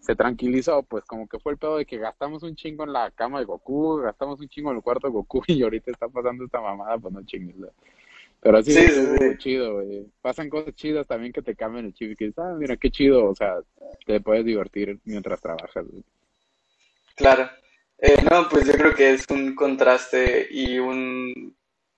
se tranquilizó, pues como que fue el pedo de que gastamos un chingo en la cama de Goku, gastamos un chingo en el cuarto de Goku y ahorita está pasando esta mamada, pues no chingues. Pero así sí, sí, chido, güey. Pasan cosas chidas también que te cambian el chip y que dices, ah, mira, qué chido, o sea, te puedes divertir mientras trabajas. Claro. Eh, no, pues yo creo que es un contraste y un,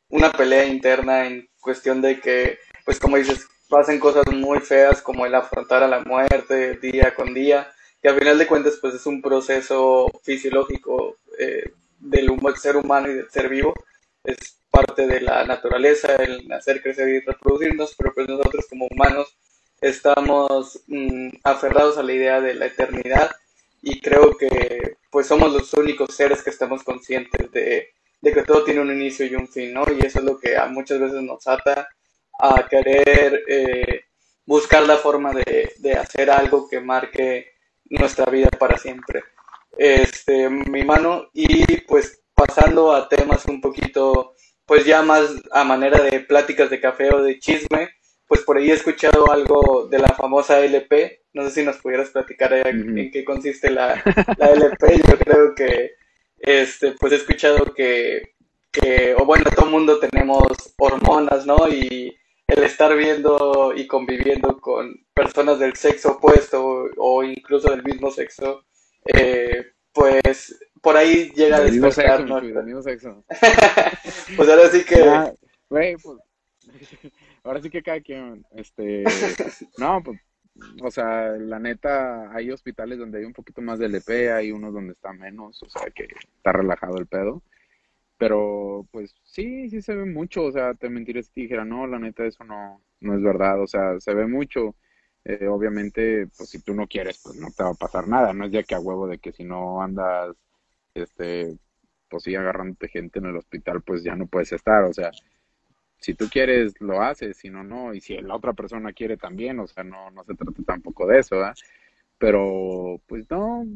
una pelea interna en cuestión de que, pues como dices, pasan cosas muy feas como el afrontar a la muerte día con día que al final de cuentas pues es un proceso fisiológico eh, del ser humano y del ser vivo, es parte de la naturaleza, el nacer, crecer y reproducirnos, pero pues nosotros como humanos estamos mm, aferrados a la idea de la eternidad y creo que pues somos los únicos seres que estamos conscientes de, que todo tiene un inicio y un fin, ¿no? Y eso es lo que a muchas veces nos ata a querer eh, buscar la forma de, de hacer algo que marque nuestra vida para siempre. Este, mi mano, y pues pasando a temas un poquito, pues ya más a manera de pláticas de café o de chisme, pues por ahí he escuchado algo de la famosa LP. No sé si nos pudieras platicar en qué consiste la, la, LP. Yo creo que, este, pues he escuchado que, que, o bueno, todo el mundo tenemos hormonas, ¿no? Y el estar viendo y conviviendo con personas del sexo opuesto o, incluso del mismo sexo, eh, pues por ahí llega a despertar, ¿no? mismo sexo. pues ahora sí que... pues ahora sí que cada quien, este, no, pues, o sea, la neta, hay hospitales donde hay un poquito más de LP, hay unos donde está menos, o sea, que está relajado el pedo. Pero, pues, sí, sí se ve mucho, o sea, te mentiré si te dijera, no, la neta, eso no, no es verdad, o sea, se ve mucho. Eh, obviamente, pues, si tú no quieres, pues, no te va a pasar nada, no es ya que a huevo de que si no andas, este, pues, sí, agarrándote gente en el hospital, pues, ya no puedes estar, o sea, si tú quieres, lo haces, si no, no, y si la otra persona quiere también, o sea, no, no se trata tampoco de eso, ¿verdad? Pero, pues no,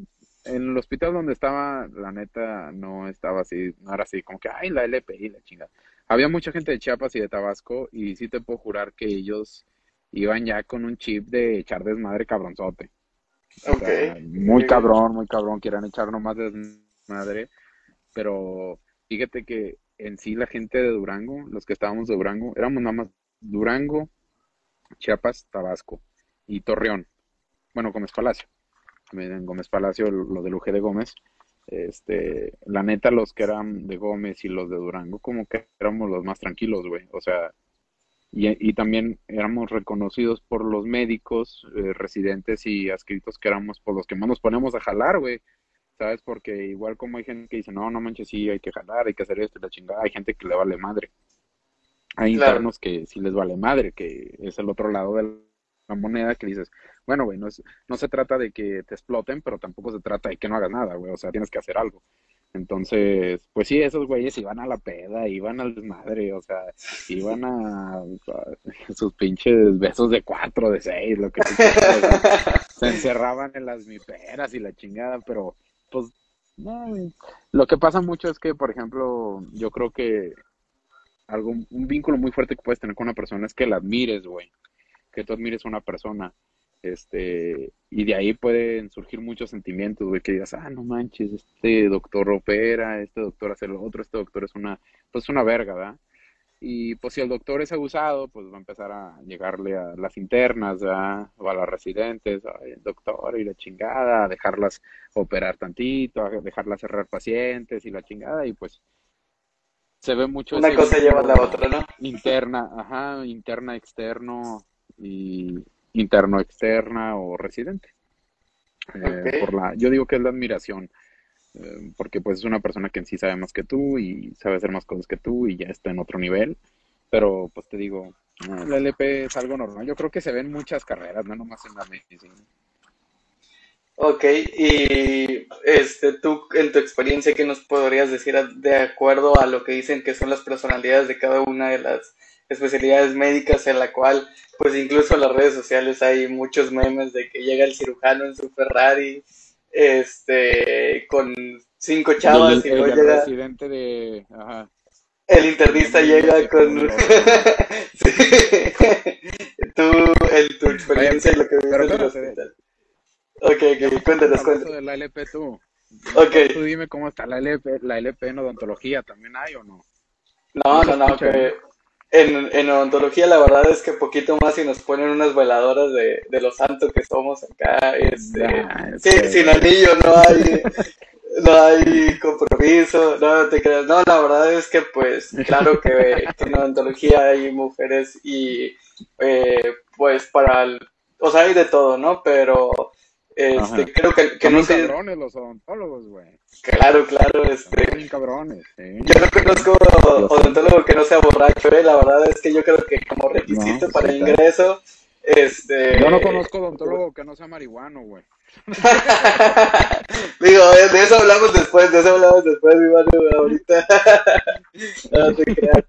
en el hospital donde estaba, la neta, no estaba así, no era así como que, ay, la LPI, la chingada. Había mucha gente de Chiapas y de Tabasco, y sí te puedo jurar que ellos iban ya con un chip de echar desmadre cabronzote. muy cabrón, muy cabrón, quieran echar nomás desmadre, pero fíjate que en sí la gente de Durango, los que estábamos de Durango, éramos nada más Durango, Chiapas, Tabasco y Torreón. Bueno, Gómez Palacio. En Gómez Palacio, lo de Luje de Gómez. Este, la neta, los que eran de Gómez y los de Durango, como que éramos los más tranquilos, güey. O sea, y, también éramos reconocidos por los médicos, eh, residentes y adscritos que éramos por los que más nos ponemos a jalar, güey. ¿Sabes? Porque igual como hay gente que dice, no, no manches, sí, hay que jalar, hay que hacer esto y la chingada, hay gente que le vale madre. Hay internos que sí les vale madre, que es el otro lado de la moneda que dices, bueno, güey, no, no se trata de que te exploten, pero tampoco se trata de que no hagas nada, güey, o sea, tienes que hacer algo. Entonces, pues sí, esos güeyes iban a la peda, iban al desmadre, o sea, iban a, sus pinches besos de cuatro, de seis, lo que se encerraban en las miperas y la chingada, pero pues, no, lo que pasa mucho es que, por ejemplo, yo creo que algo, un vínculo muy fuerte que puedes tener con una persona es que la admires, güey, que tú admires a una persona, este, y de ahí pueden surgir muchos sentimientos, güey, que digas, ah, no manches, este doctor opera, este doctor hace lo otro, este doctor es una, pues una verga, ¿verdad? Y pues si el doctor es abusado, pues va a empezar a llegarle a las internas, o a las residentes, el doctor y la chingada, a dejarlas operar tantito, a dejarlas cerrar pacientes y la chingada, y pues se ve mucho. Una cosa lleva a la otra, ¿no? Interna, ajá, interna, externo y interno, externa o residente. Eh, por la, yo digo que es la admiración porque pues es una persona que en sí sabe más que tú y sabe hacer más cosas que tú y ya está en otro nivel, pero pues te digo, la LP es algo normal, yo creo que se ven muchas carreras, no nomás en la medicina. Ok, y este, tú en tu experiencia, ¿qué nos podrías decir de acuerdo a lo que dicen que son las personalidades de cada una de las especialidades médicas en la cual, pues incluso en las redes sociales hay muchos memes de que llega el cirujano en su Ferrari este, con cinco chavas y, luego llega... El de... El internista llega con... sí. tú, en tu experiencia y lo que vives en el hospital. Ok, ok, cuéntanos, cuéntanos. de la LP tú. Okay. Tú dime cómo está la LP, la LP en odontología, ¿también hay o no? No, no, no, que en, en odontología la verdad es que poquito más si nos ponen unas veladoras de, de los santos que somos acá, este, sí, sin anillo no hay, no hay compromiso, no te creas, no, la verdad es que pues claro que, en odontología hay mujeres y eh, pues para, el, o sea, hay de todo, ¿no? Pero Este, creo que, que no cabrones los odontólogos, güey. Claro, claro, este. Cabrones, Yo no conozco odontólogo que no sea borracho, eh. La verdad es que yo creo que como requisito para el ingreso, este. Yo no conozco odontólogo que no sea marihuano, güey. Digo, de eso hablamos después, de eso hablamos después, mi mano, ahorita. no te creas.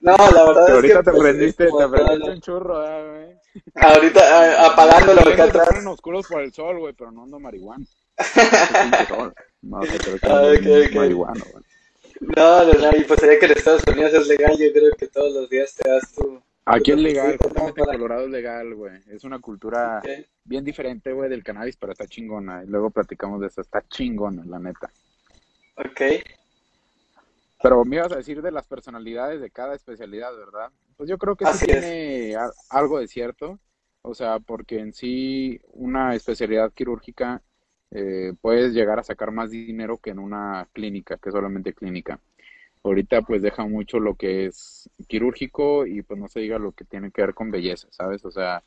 No, la verdad es que. Ahorita te pues, prendiste, te prendiste un churro, güey. Ahorita apagándolo acá atrás. Oscuros por el sol, güey, pero no ando marihuana. No, creo que okay, okay. marihuana, güey. No, no, no, y pues sería que en Estados Unidos es legal, yo creo que todos los días te das tu... Aquí es legal, justamente en Colorado es legal, güey. Es una cultura bien diferente, güey, del cannabis, pero está chingona. Y luego platicamos de eso, está chingona, la neta. Ok. Pero me ibas a decir de las personalidades de cada especialidad, ¿verdad? Pues yo creo que sí tiene algo de cierto. O sea, porque en sí una especialidad quirúrgica eh, puedes llegar a sacar más dinero que en una clínica, que solamente clínica. Ahorita pues deja mucho lo que es quirúrgico y pues no se diga lo que tiene que ver con belleza, ¿sabes? O sea,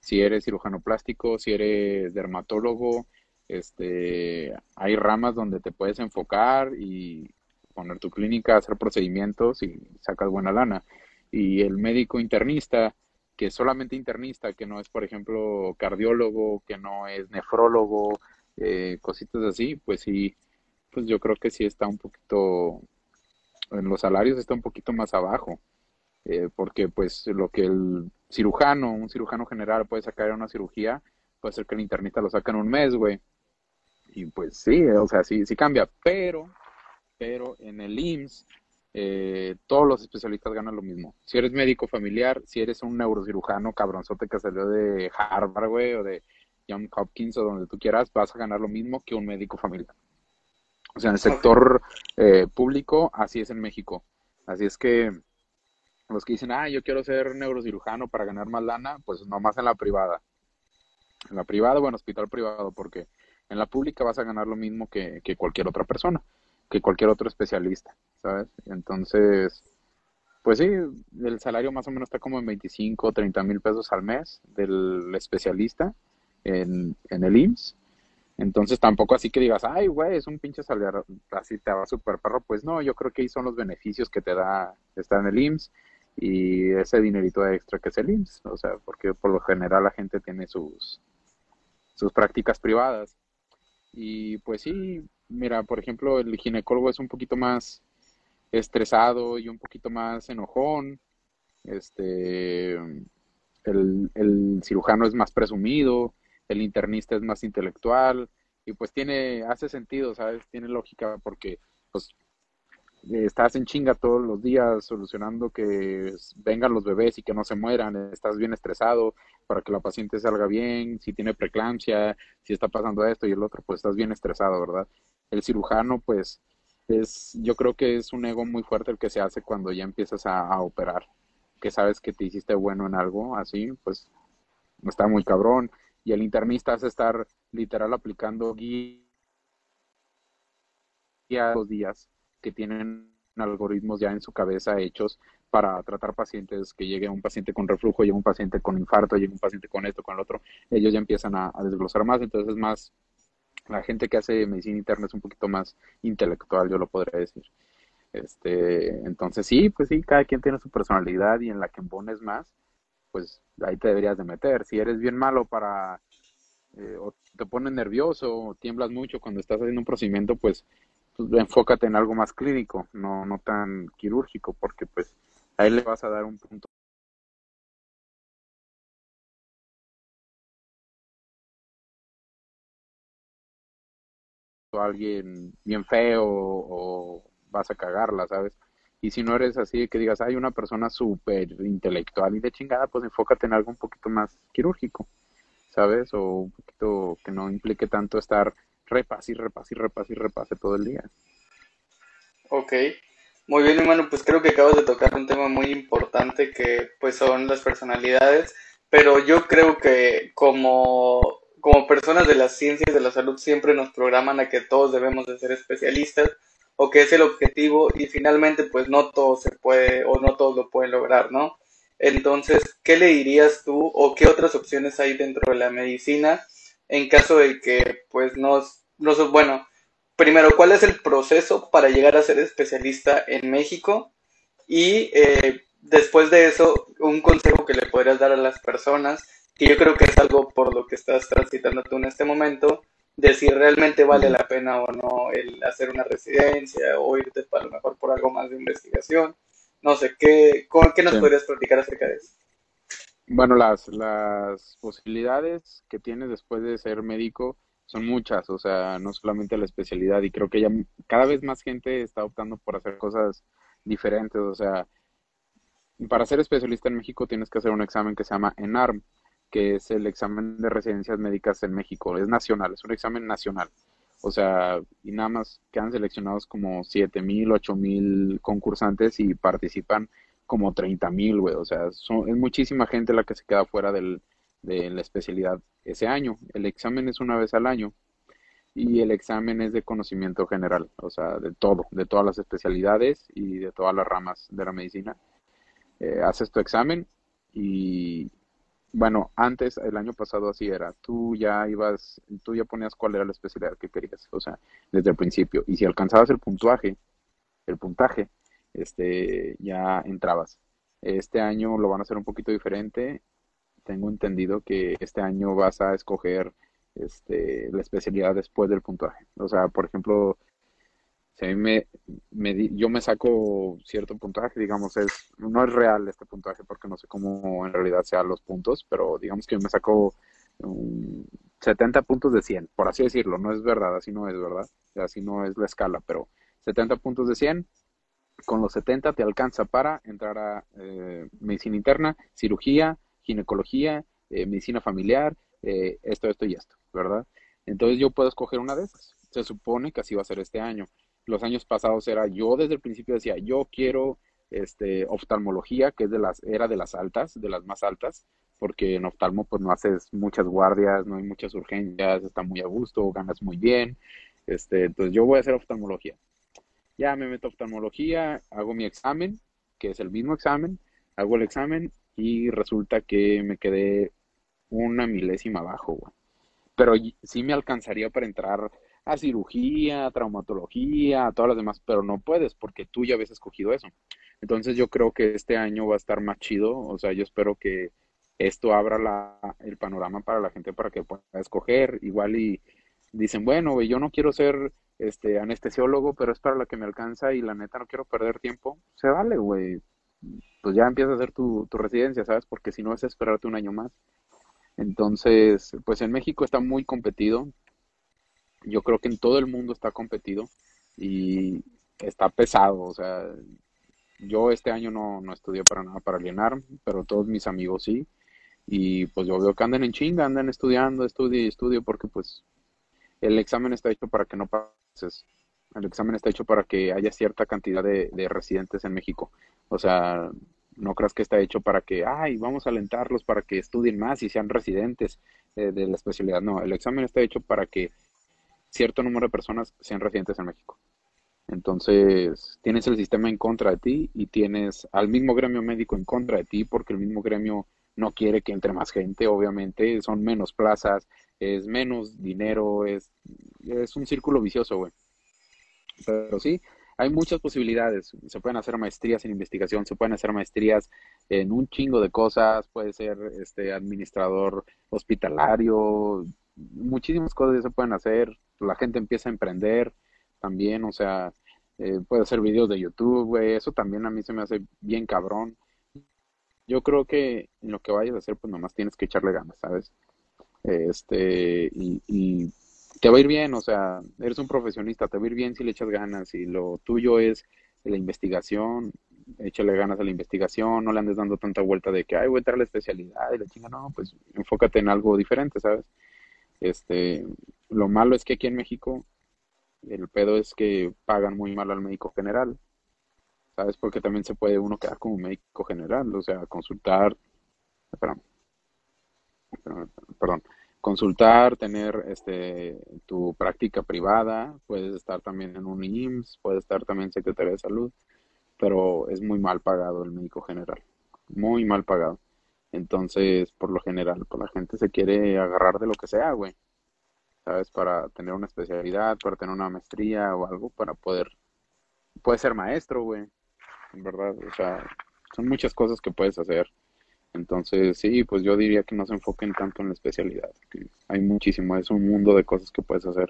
si eres cirujano plástico, si eres dermatólogo, este, hay ramas donde te puedes enfocar y poner tu clínica, hacer procedimientos y sacas buena lana. Y el médico internista, que es solamente internista, que no es, por ejemplo, cardiólogo, que no es nefrólogo, eh, cositas así, pues sí, pues yo creo que sí está un poquito, en los salarios está un poquito más abajo. Eh, porque pues lo que el cirujano, un cirujano general puede sacar en una cirugía, puede ser que el internista lo saque en un mes, güey. Y pues sí, o sea, sí, sí cambia, pero pero en el IMSS eh, todos los especialistas ganan lo mismo. Si eres médico familiar, si eres un neurocirujano cabronzote que salió de Harvard, güey, o de John Hopkins o donde tú quieras, vas a ganar lo mismo que un médico familiar. O sea, en el sector eh, público, así es en México. Así es que los que dicen, ah, yo quiero ser neurocirujano para ganar más lana, pues nomás en la privada. En la privada o en hospital privado, porque en la pública vas a ganar lo mismo que, que cualquier otra persona que cualquier otro especialista, ¿sabes? Entonces, pues sí, el salario más o menos está como en 25 o 30 mil pesos al mes del especialista en, en el IMSS. Entonces tampoco así que digas, ay, güey, es un pinche salario, así te va súper perro. Pues no, yo creo que ahí son los beneficios que te da estar en el IMSS y ese dinerito extra que es el IMSS. O sea, porque por lo general la gente tiene sus, sus prácticas privadas. Y pues sí, mira, por ejemplo, el ginecólogo es un poquito más estresado y un poquito más enojón. Este, el, el cirujano es más presumido, el internista es más intelectual y pues tiene, hace sentido, ¿sabes? Tiene lógica porque pues estás en chinga todos los días solucionando que vengan los bebés y que no se mueran, estás bien estresado para que la paciente salga bien, si tiene preeclampsia, si está pasando esto y el otro, pues estás bien estresado, ¿verdad? El cirujano, pues, es, yo creo que es un ego muy fuerte el que se hace cuando ya empiezas a, operar, que sabes que te hiciste bueno en algo, así, pues, está muy cabrón. Y el internista hace estar literal aplicando guía los días que tienen algoritmos ya en su cabeza hechos para tratar pacientes, que llegue un paciente con reflujo, llegue un paciente con infarto, llegue un paciente con esto, con el otro, ellos ya empiezan a, desglosar más, entonces es más, la gente que hace medicina interna es un poquito más intelectual, yo lo podría decir. Este, entonces sí, pues sí, cada quien tiene su personalidad y en la que embones más, pues ahí te deberías de meter. Si eres bien malo para, eh, o te pones nervioso, o tiemblas mucho cuando estás haciendo un procedimiento, pues pues, enfócate en algo más clínico, no, no tan quirúrgico, porque pues ahí le vas a dar un punto. a alguien bien feo o vas a cagarla, ¿sabes? Y si no eres así, que digas, hay una persona súper intelectual y de chingada, pues enfócate en algo un poquito más quirúrgico, ¿sabes? O un poquito que no implique tanto estar repase y repase y repase y repase todo el día. Ok, muy bien hermano, pues creo que acabas de tocar un tema muy importante que pues son las personalidades, pero yo creo que como, como personas de las ciencias de la salud siempre nos programan a que todos debemos de ser especialistas o que es el objetivo y finalmente pues no todo se puede o no todos lo pueden lograr, ¿no? Entonces, ¿qué le dirías tú o qué otras opciones hay dentro de la medicina en caso de que, pues, no, no, bueno, primero, ¿cuál es el proceso para llegar a ser especialista en México? Y eh, después de eso, un consejo que le podrías dar a las personas, que yo creo que es algo por lo que estás transitando tú en este momento, de si realmente vale la pena o no el hacer una residencia o irte para lo mejor por algo más de investigación. No sé, ¿qué, qué nos podrías platicar acerca de eso? Bueno, las, las posibilidades que tienes después de ser médico son muchas, o sea, no solamente la especialidad, y creo que ya cada vez más gente está optando por hacer cosas diferentes, o sea, para ser especialista en México tienes que hacer un examen que se llama ENARM, que es el examen de residencias médicas en México. Es nacional, es un examen nacional. O sea, y nada más quedan seleccionados como siete mil, ocho mil concursantes y participan como treinta mil, güey. O sea, son, es muchísima gente la que se queda fuera del, de la especialidad ese año. El examen es una vez al año y el examen es de conocimiento general, o sea, de todo, de todas las especialidades y de todas las ramas de la medicina. Eh, haces tu examen y, bueno, antes, el año pasado así era. Tú ya ibas, tú ya ponías cuál era la especialidad que querías, o sea, desde el principio. Y si alcanzabas el puntuaje, el puntaje, este, ya entrabas. Este año lo van a hacer un poquito diferente. Tengo entendido que este año vas a escoger este, la especialidad después del puntaje. O sea, por ejemplo, si me, yo me saco cierto puntaje, digamos, es no es real este puntaje porque no sé cómo en realidad sean los puntos, pero digamos que yo me saco 70 puntos de 100, por así decirlo, no es verdad, así no es verdad, así no es la escala, pero 70 puntos de 100, con los 70 te alcanza para entrar a eh, medicina interna, cirugía, ginecología, eh, medicina familiar, eh, esto, esto y esto, ¿verdad? Entonces yo puedo escoger una de esas. Se supone que así va a ser este año los años pasados era yo desde el principio decía, yo quiero este oftalmología, que es de las era de las altas, de las más altas, porque en oftalmo pues no haces muchas guardias, no hay muchas urgencias, está muy a gusto, ganas muy bien. Este, entonces yo voy a hacer oftalmología. Ya me meto a oftalmología, hago mi examen, que es el mismo examen, hago el examen y resulta que me quedé una milésima abajo. Pero sí me alcanzaría para entrar a cirugía, a traumatología, a todas las demás, pero no puedes porque tú ya habías escogido eso. Entonces yo creo que este año va a estar más chido, o sea, yo espero que esto abra la, el panorama para la gente para que pueda escoger, igual y dicen, bueno, yo no quiero ser este anestesiólogo, pero es para la que me alcanza y la neta no quiero perder tiempo, se vale, güey. Pues ya empieza a hacer tu, tu residencia, ¿sabes? Porque si no es esperarte un año más. Entonces, pues en México está muy competido, yo creo que en todo el mundo está competido y está pesado, o sea, yo este año no, no estudié para nada para alienar, pero todos mis amigos sí, y pues yo veo que andan en chinga, andan estudiando, estudio y estudio, porque pues el examen está hecho para que no pases, el examen está hecho para que haya cierta cantidad de, residentes en México, o sea, no creas que está hecho para que, ay, vamos a alentarlos para que estudien más y sean residentes eh, de la especialidad, no, el examen está hecho para que cierto número de personas sean residentes en México. Entonces, tienes el sistema en contra de ti y tienes al mismo gremio médico en contra de ti porque el mismo gremio no quiere que entre más gente, obviamente, son menos plazas, es menos dinero, es, es un círculo vicioso, güey. Pero sí, hay muchas posibilidades. Se pueden hacer maestrías en investigación, se pueden hacer maestrías en un chingo de cosas, puede ser este administrador hospitalario, muchísimas cosas se pueden hacer, la gente empieza a emprender también, o sea, eh, puede hacer videos de YouTube, güey, eso también a mí se me hace bien cabrón. Yo creo que en lo que vayas a hacer, pues nomás tienes que echarle ganas, ¿sabes? Este, y, te va a ir bien, o sea, eres un profesionista, te va a ir bien si le echas ganas y lo tuyo es la investigación, échale ganas a la investigación, no le andes dando tanta vuelta de que, ay, voy a entrar a la especialidad y la chinga, no, pues enfócate en algo diferente, ¿sabes? Este, lo malo es que aquí en México el pedo es que pagan muy mal al médico general. ¿Sabes? Porque también se puede uno quedar como médico general, o sea, consultar, perdón, consultar, tener este tu práctica privada, puedes estar también en un IMSS, puedes estar también en Secretaría de Salud, pero es muy mal pagado el médico general, muy mal pagado. Entonces, por lo general, pues la gente se quiere agarrar de lo que sea, güey. ¿sabes? Para tener una especialidad, para tener una maestría o algo, para poder, puedes ser maestro, güey, en verdad, o sea, son muchas cosas que puedes hacer. Entonces, sí, pues yo diría que no se enfoquen tanto en la especialidad, hay muchísimo, es un mundo de cosas que puedes hacer.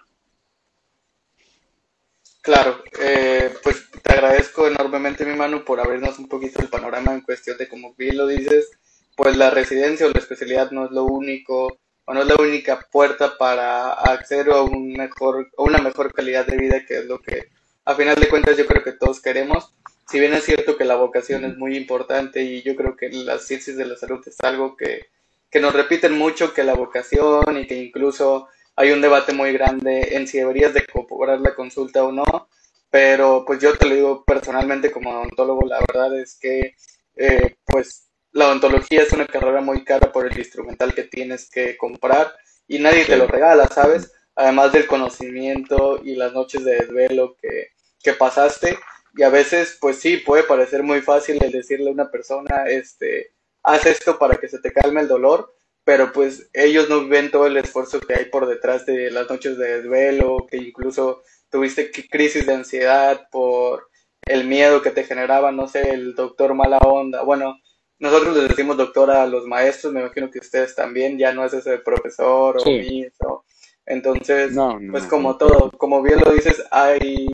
Claro, eh, pues te agradezco enormemente, mi mano, por abrirnos un poquito el panorama en cuestión de, como bien lo dices, pues la residencia o la especialidad no es lo único, o no es la única puerta para acceder a, un mejor, una mejor calidad de vida, que es lo que a final de cuentas yo creo que todos queremos. Si bien es cierto que la vocación es muy importante y yo creo que las ciencias de la salud es algo que, que nos repiten mucho, que la vocación y que incluso hay un debate muy grande en si deberías de cobrar la consulta o no, pero pues yo te lo digo personalmente como odontólogo, la verdad es que eh, pues la odontología es una carrera muy cara por el instrumental que tienes que comprar y nadie te lo regala, ¿sabes? Además del conocimiento y las noches de desvelo que, que pasaste y a veces pues sí puede parecer muy fácil el decirle a una persona este haz esto para que se te calme el dolor pero pues ellos no ven todo el esfuerzo que hay por detrás de las noches de desvelo, que incluso tuviste crisis de ansiedad por el miedo que te generaba, no sé, el doctor mala onda. Bueno, nosotros les decimos doctor a los maestros, me imagino que ustedes también, ya no es ese profesor o sí. Entonces, pues como todo, como bien lo dices, hay,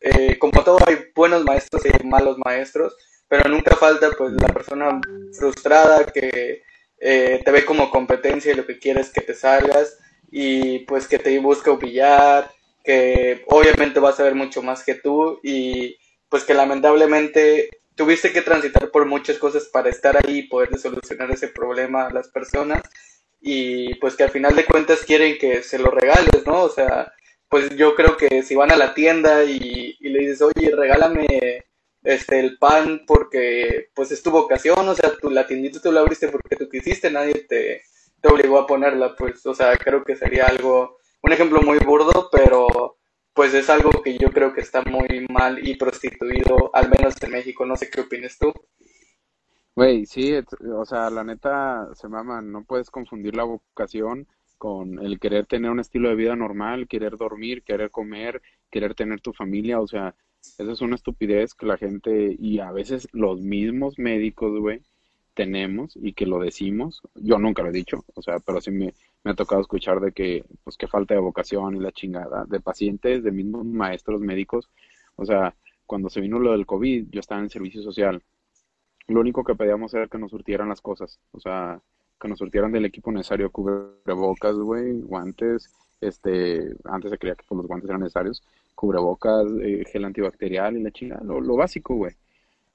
eh, como todo hay buenos maestros y malos maestros, pero nunca falta pues la persona frustrada que eh, te ve como competencia y lo que quieres es que te salgas y pues que te busca humillar, que obviamente vas a ver mucho más que tú y pues que lamentablemente tuviste que transitar por muchas cosas para estar ahí y poder solucionar ese problema a las personas y pues que al final de cuentas quieren que se lo regales, ¿no? O sea, pues yo creo que si van a la tienda y, y le dices, oye, regálame este, el pan porque pues es tu vocación, o sea, tu, la tiendita tú la abriste porque tú quisiste, nadie te, te obligó a ponerla, pues, o sea, creo que sería algo, un ejemplo muy burdo, pero pues es algo que yo creo que está muy mal y prostituido, al menos en México, no sé qué opinas tú. Güey, sí, o sea, la neta se mama, no puedes confundir la vocación con el querer tener un estilo de vida normal, querer dormir, querer comer, querer tener tu familia, o sea, esa es una estupidez que la gente y a veces los mismos médicos, güey, tenemos y que lo decimos. Yo nunca lo he dicho, o sea, pero sí me, ha tocado escuchar de que, pues, que falta de vocación y la chingada de pacientes, de mismos maestros médicos. O sea, cuando se vino lo del COVID, yo estaba en servicio social. Lo único que pedíamos era que nos surtieran las cosas, o sea, que nos surtieran del equipo necesario, cubrebocas, güey, guantes, este, antes se creía que pues, los guantes eran necesarios, cubrebocas, eh, gel antibacterial y la chingada, lo, básico, güey.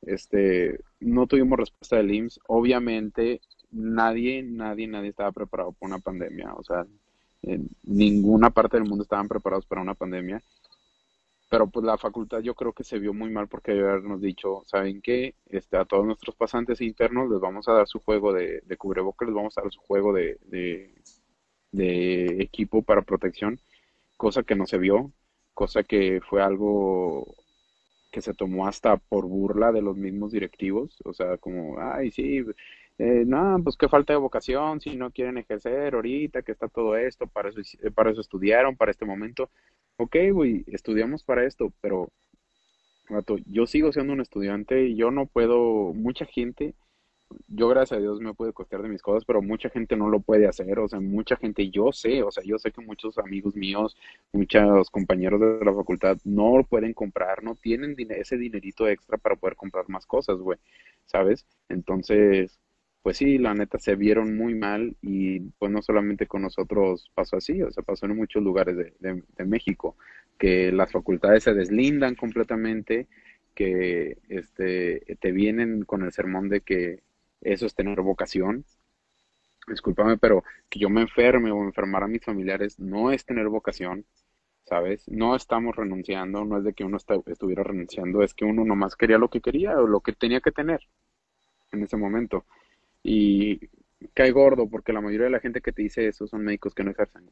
Este, no tuvimos respuesta del IMSS. Obviamente, nadie, nadie, nadie estaba preparado para una pandemia. O sea, en ninguna parte del mundo estaban preparados para una pandemia. Pero pues la facultad yo creo que se vio muy mal porque habernos dicho, ¿saben qué? Este, a todos nuestros pasantes internos les vamos a dar su juego de, de cubrebocas, les vamos a dar su juego de, de equipo para protección, cosa que no se vio, cosa que fue algo que se tomó hasta por burla de los mismos directivos, o sea, como, ay, sí, eh, no, pues qué falta de vocación, si no quieren ejercer ahorita, que está todo esto, para eso, para eso estudiaron, para este momento. Ok, güey, estudiamos para esto, pero, yo sigo siendo un estudiante y yo no puedo, mucha gente yo gracias a Dios me puedo costear de mis cosas, pero mucha gente no lo puede hacer, o sea, mucha gente, yo sé, o sea, yo sé que muchos amigos míos, muchos compañeros de la facultad no lo pueden comprar, no tienen ese dinerito extra para poder comprar más cosas, güey, ¿sabes? Entonces, pues sí, la neta se vieron muy mal y pues no solamente con nosotros pasó así, o sea, pasó en muchos lugares de, de México, que las facultades se deslindan completamente, que este, te vienen con el sermón de que eso es tener vocación. Discúlpame, pero que yo me enferme o enfermar a mis familiares no es tener vocación, ¿sabes? No estamos renunciando, no es de que uno estuviera renunciando, es que uno nomás quería lo que quería o lo que tenía que tener en ese momento. Y cae gordo porque la mayoría de la gente que te dice eso son médicos que no ejercen.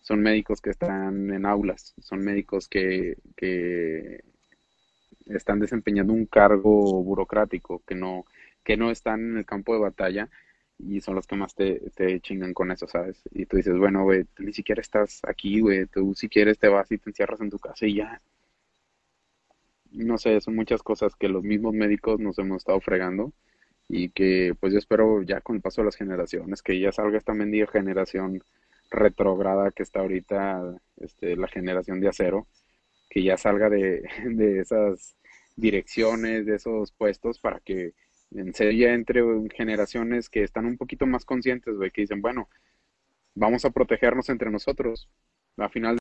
Son médicos que están en aulas, son médicos que, que están desempeñando un cargo burocrático, que no, que no están en el campo de batalla y son los que más te, te chingan con eso, ¿sabes? Y tú dices, bueno, güey, ni siquiera estás aquí, güey, tú si quieres te vas y te encierras en tu casa y ya. No sé, son muchas cosas que los mismos médicos nos hemos estado fregando y que pues yo espero ya con el paso de las generaciones, que ya salga esta mendiga generación retrograda que está ahorita, este, la generación de acero, que ya salga de, de esas direcciones, de esos puestos para que en serio entre generaciones que están un poquito más conscientes, güey, que dicen, bueno, vamos a protegernos entre nosotros. Al final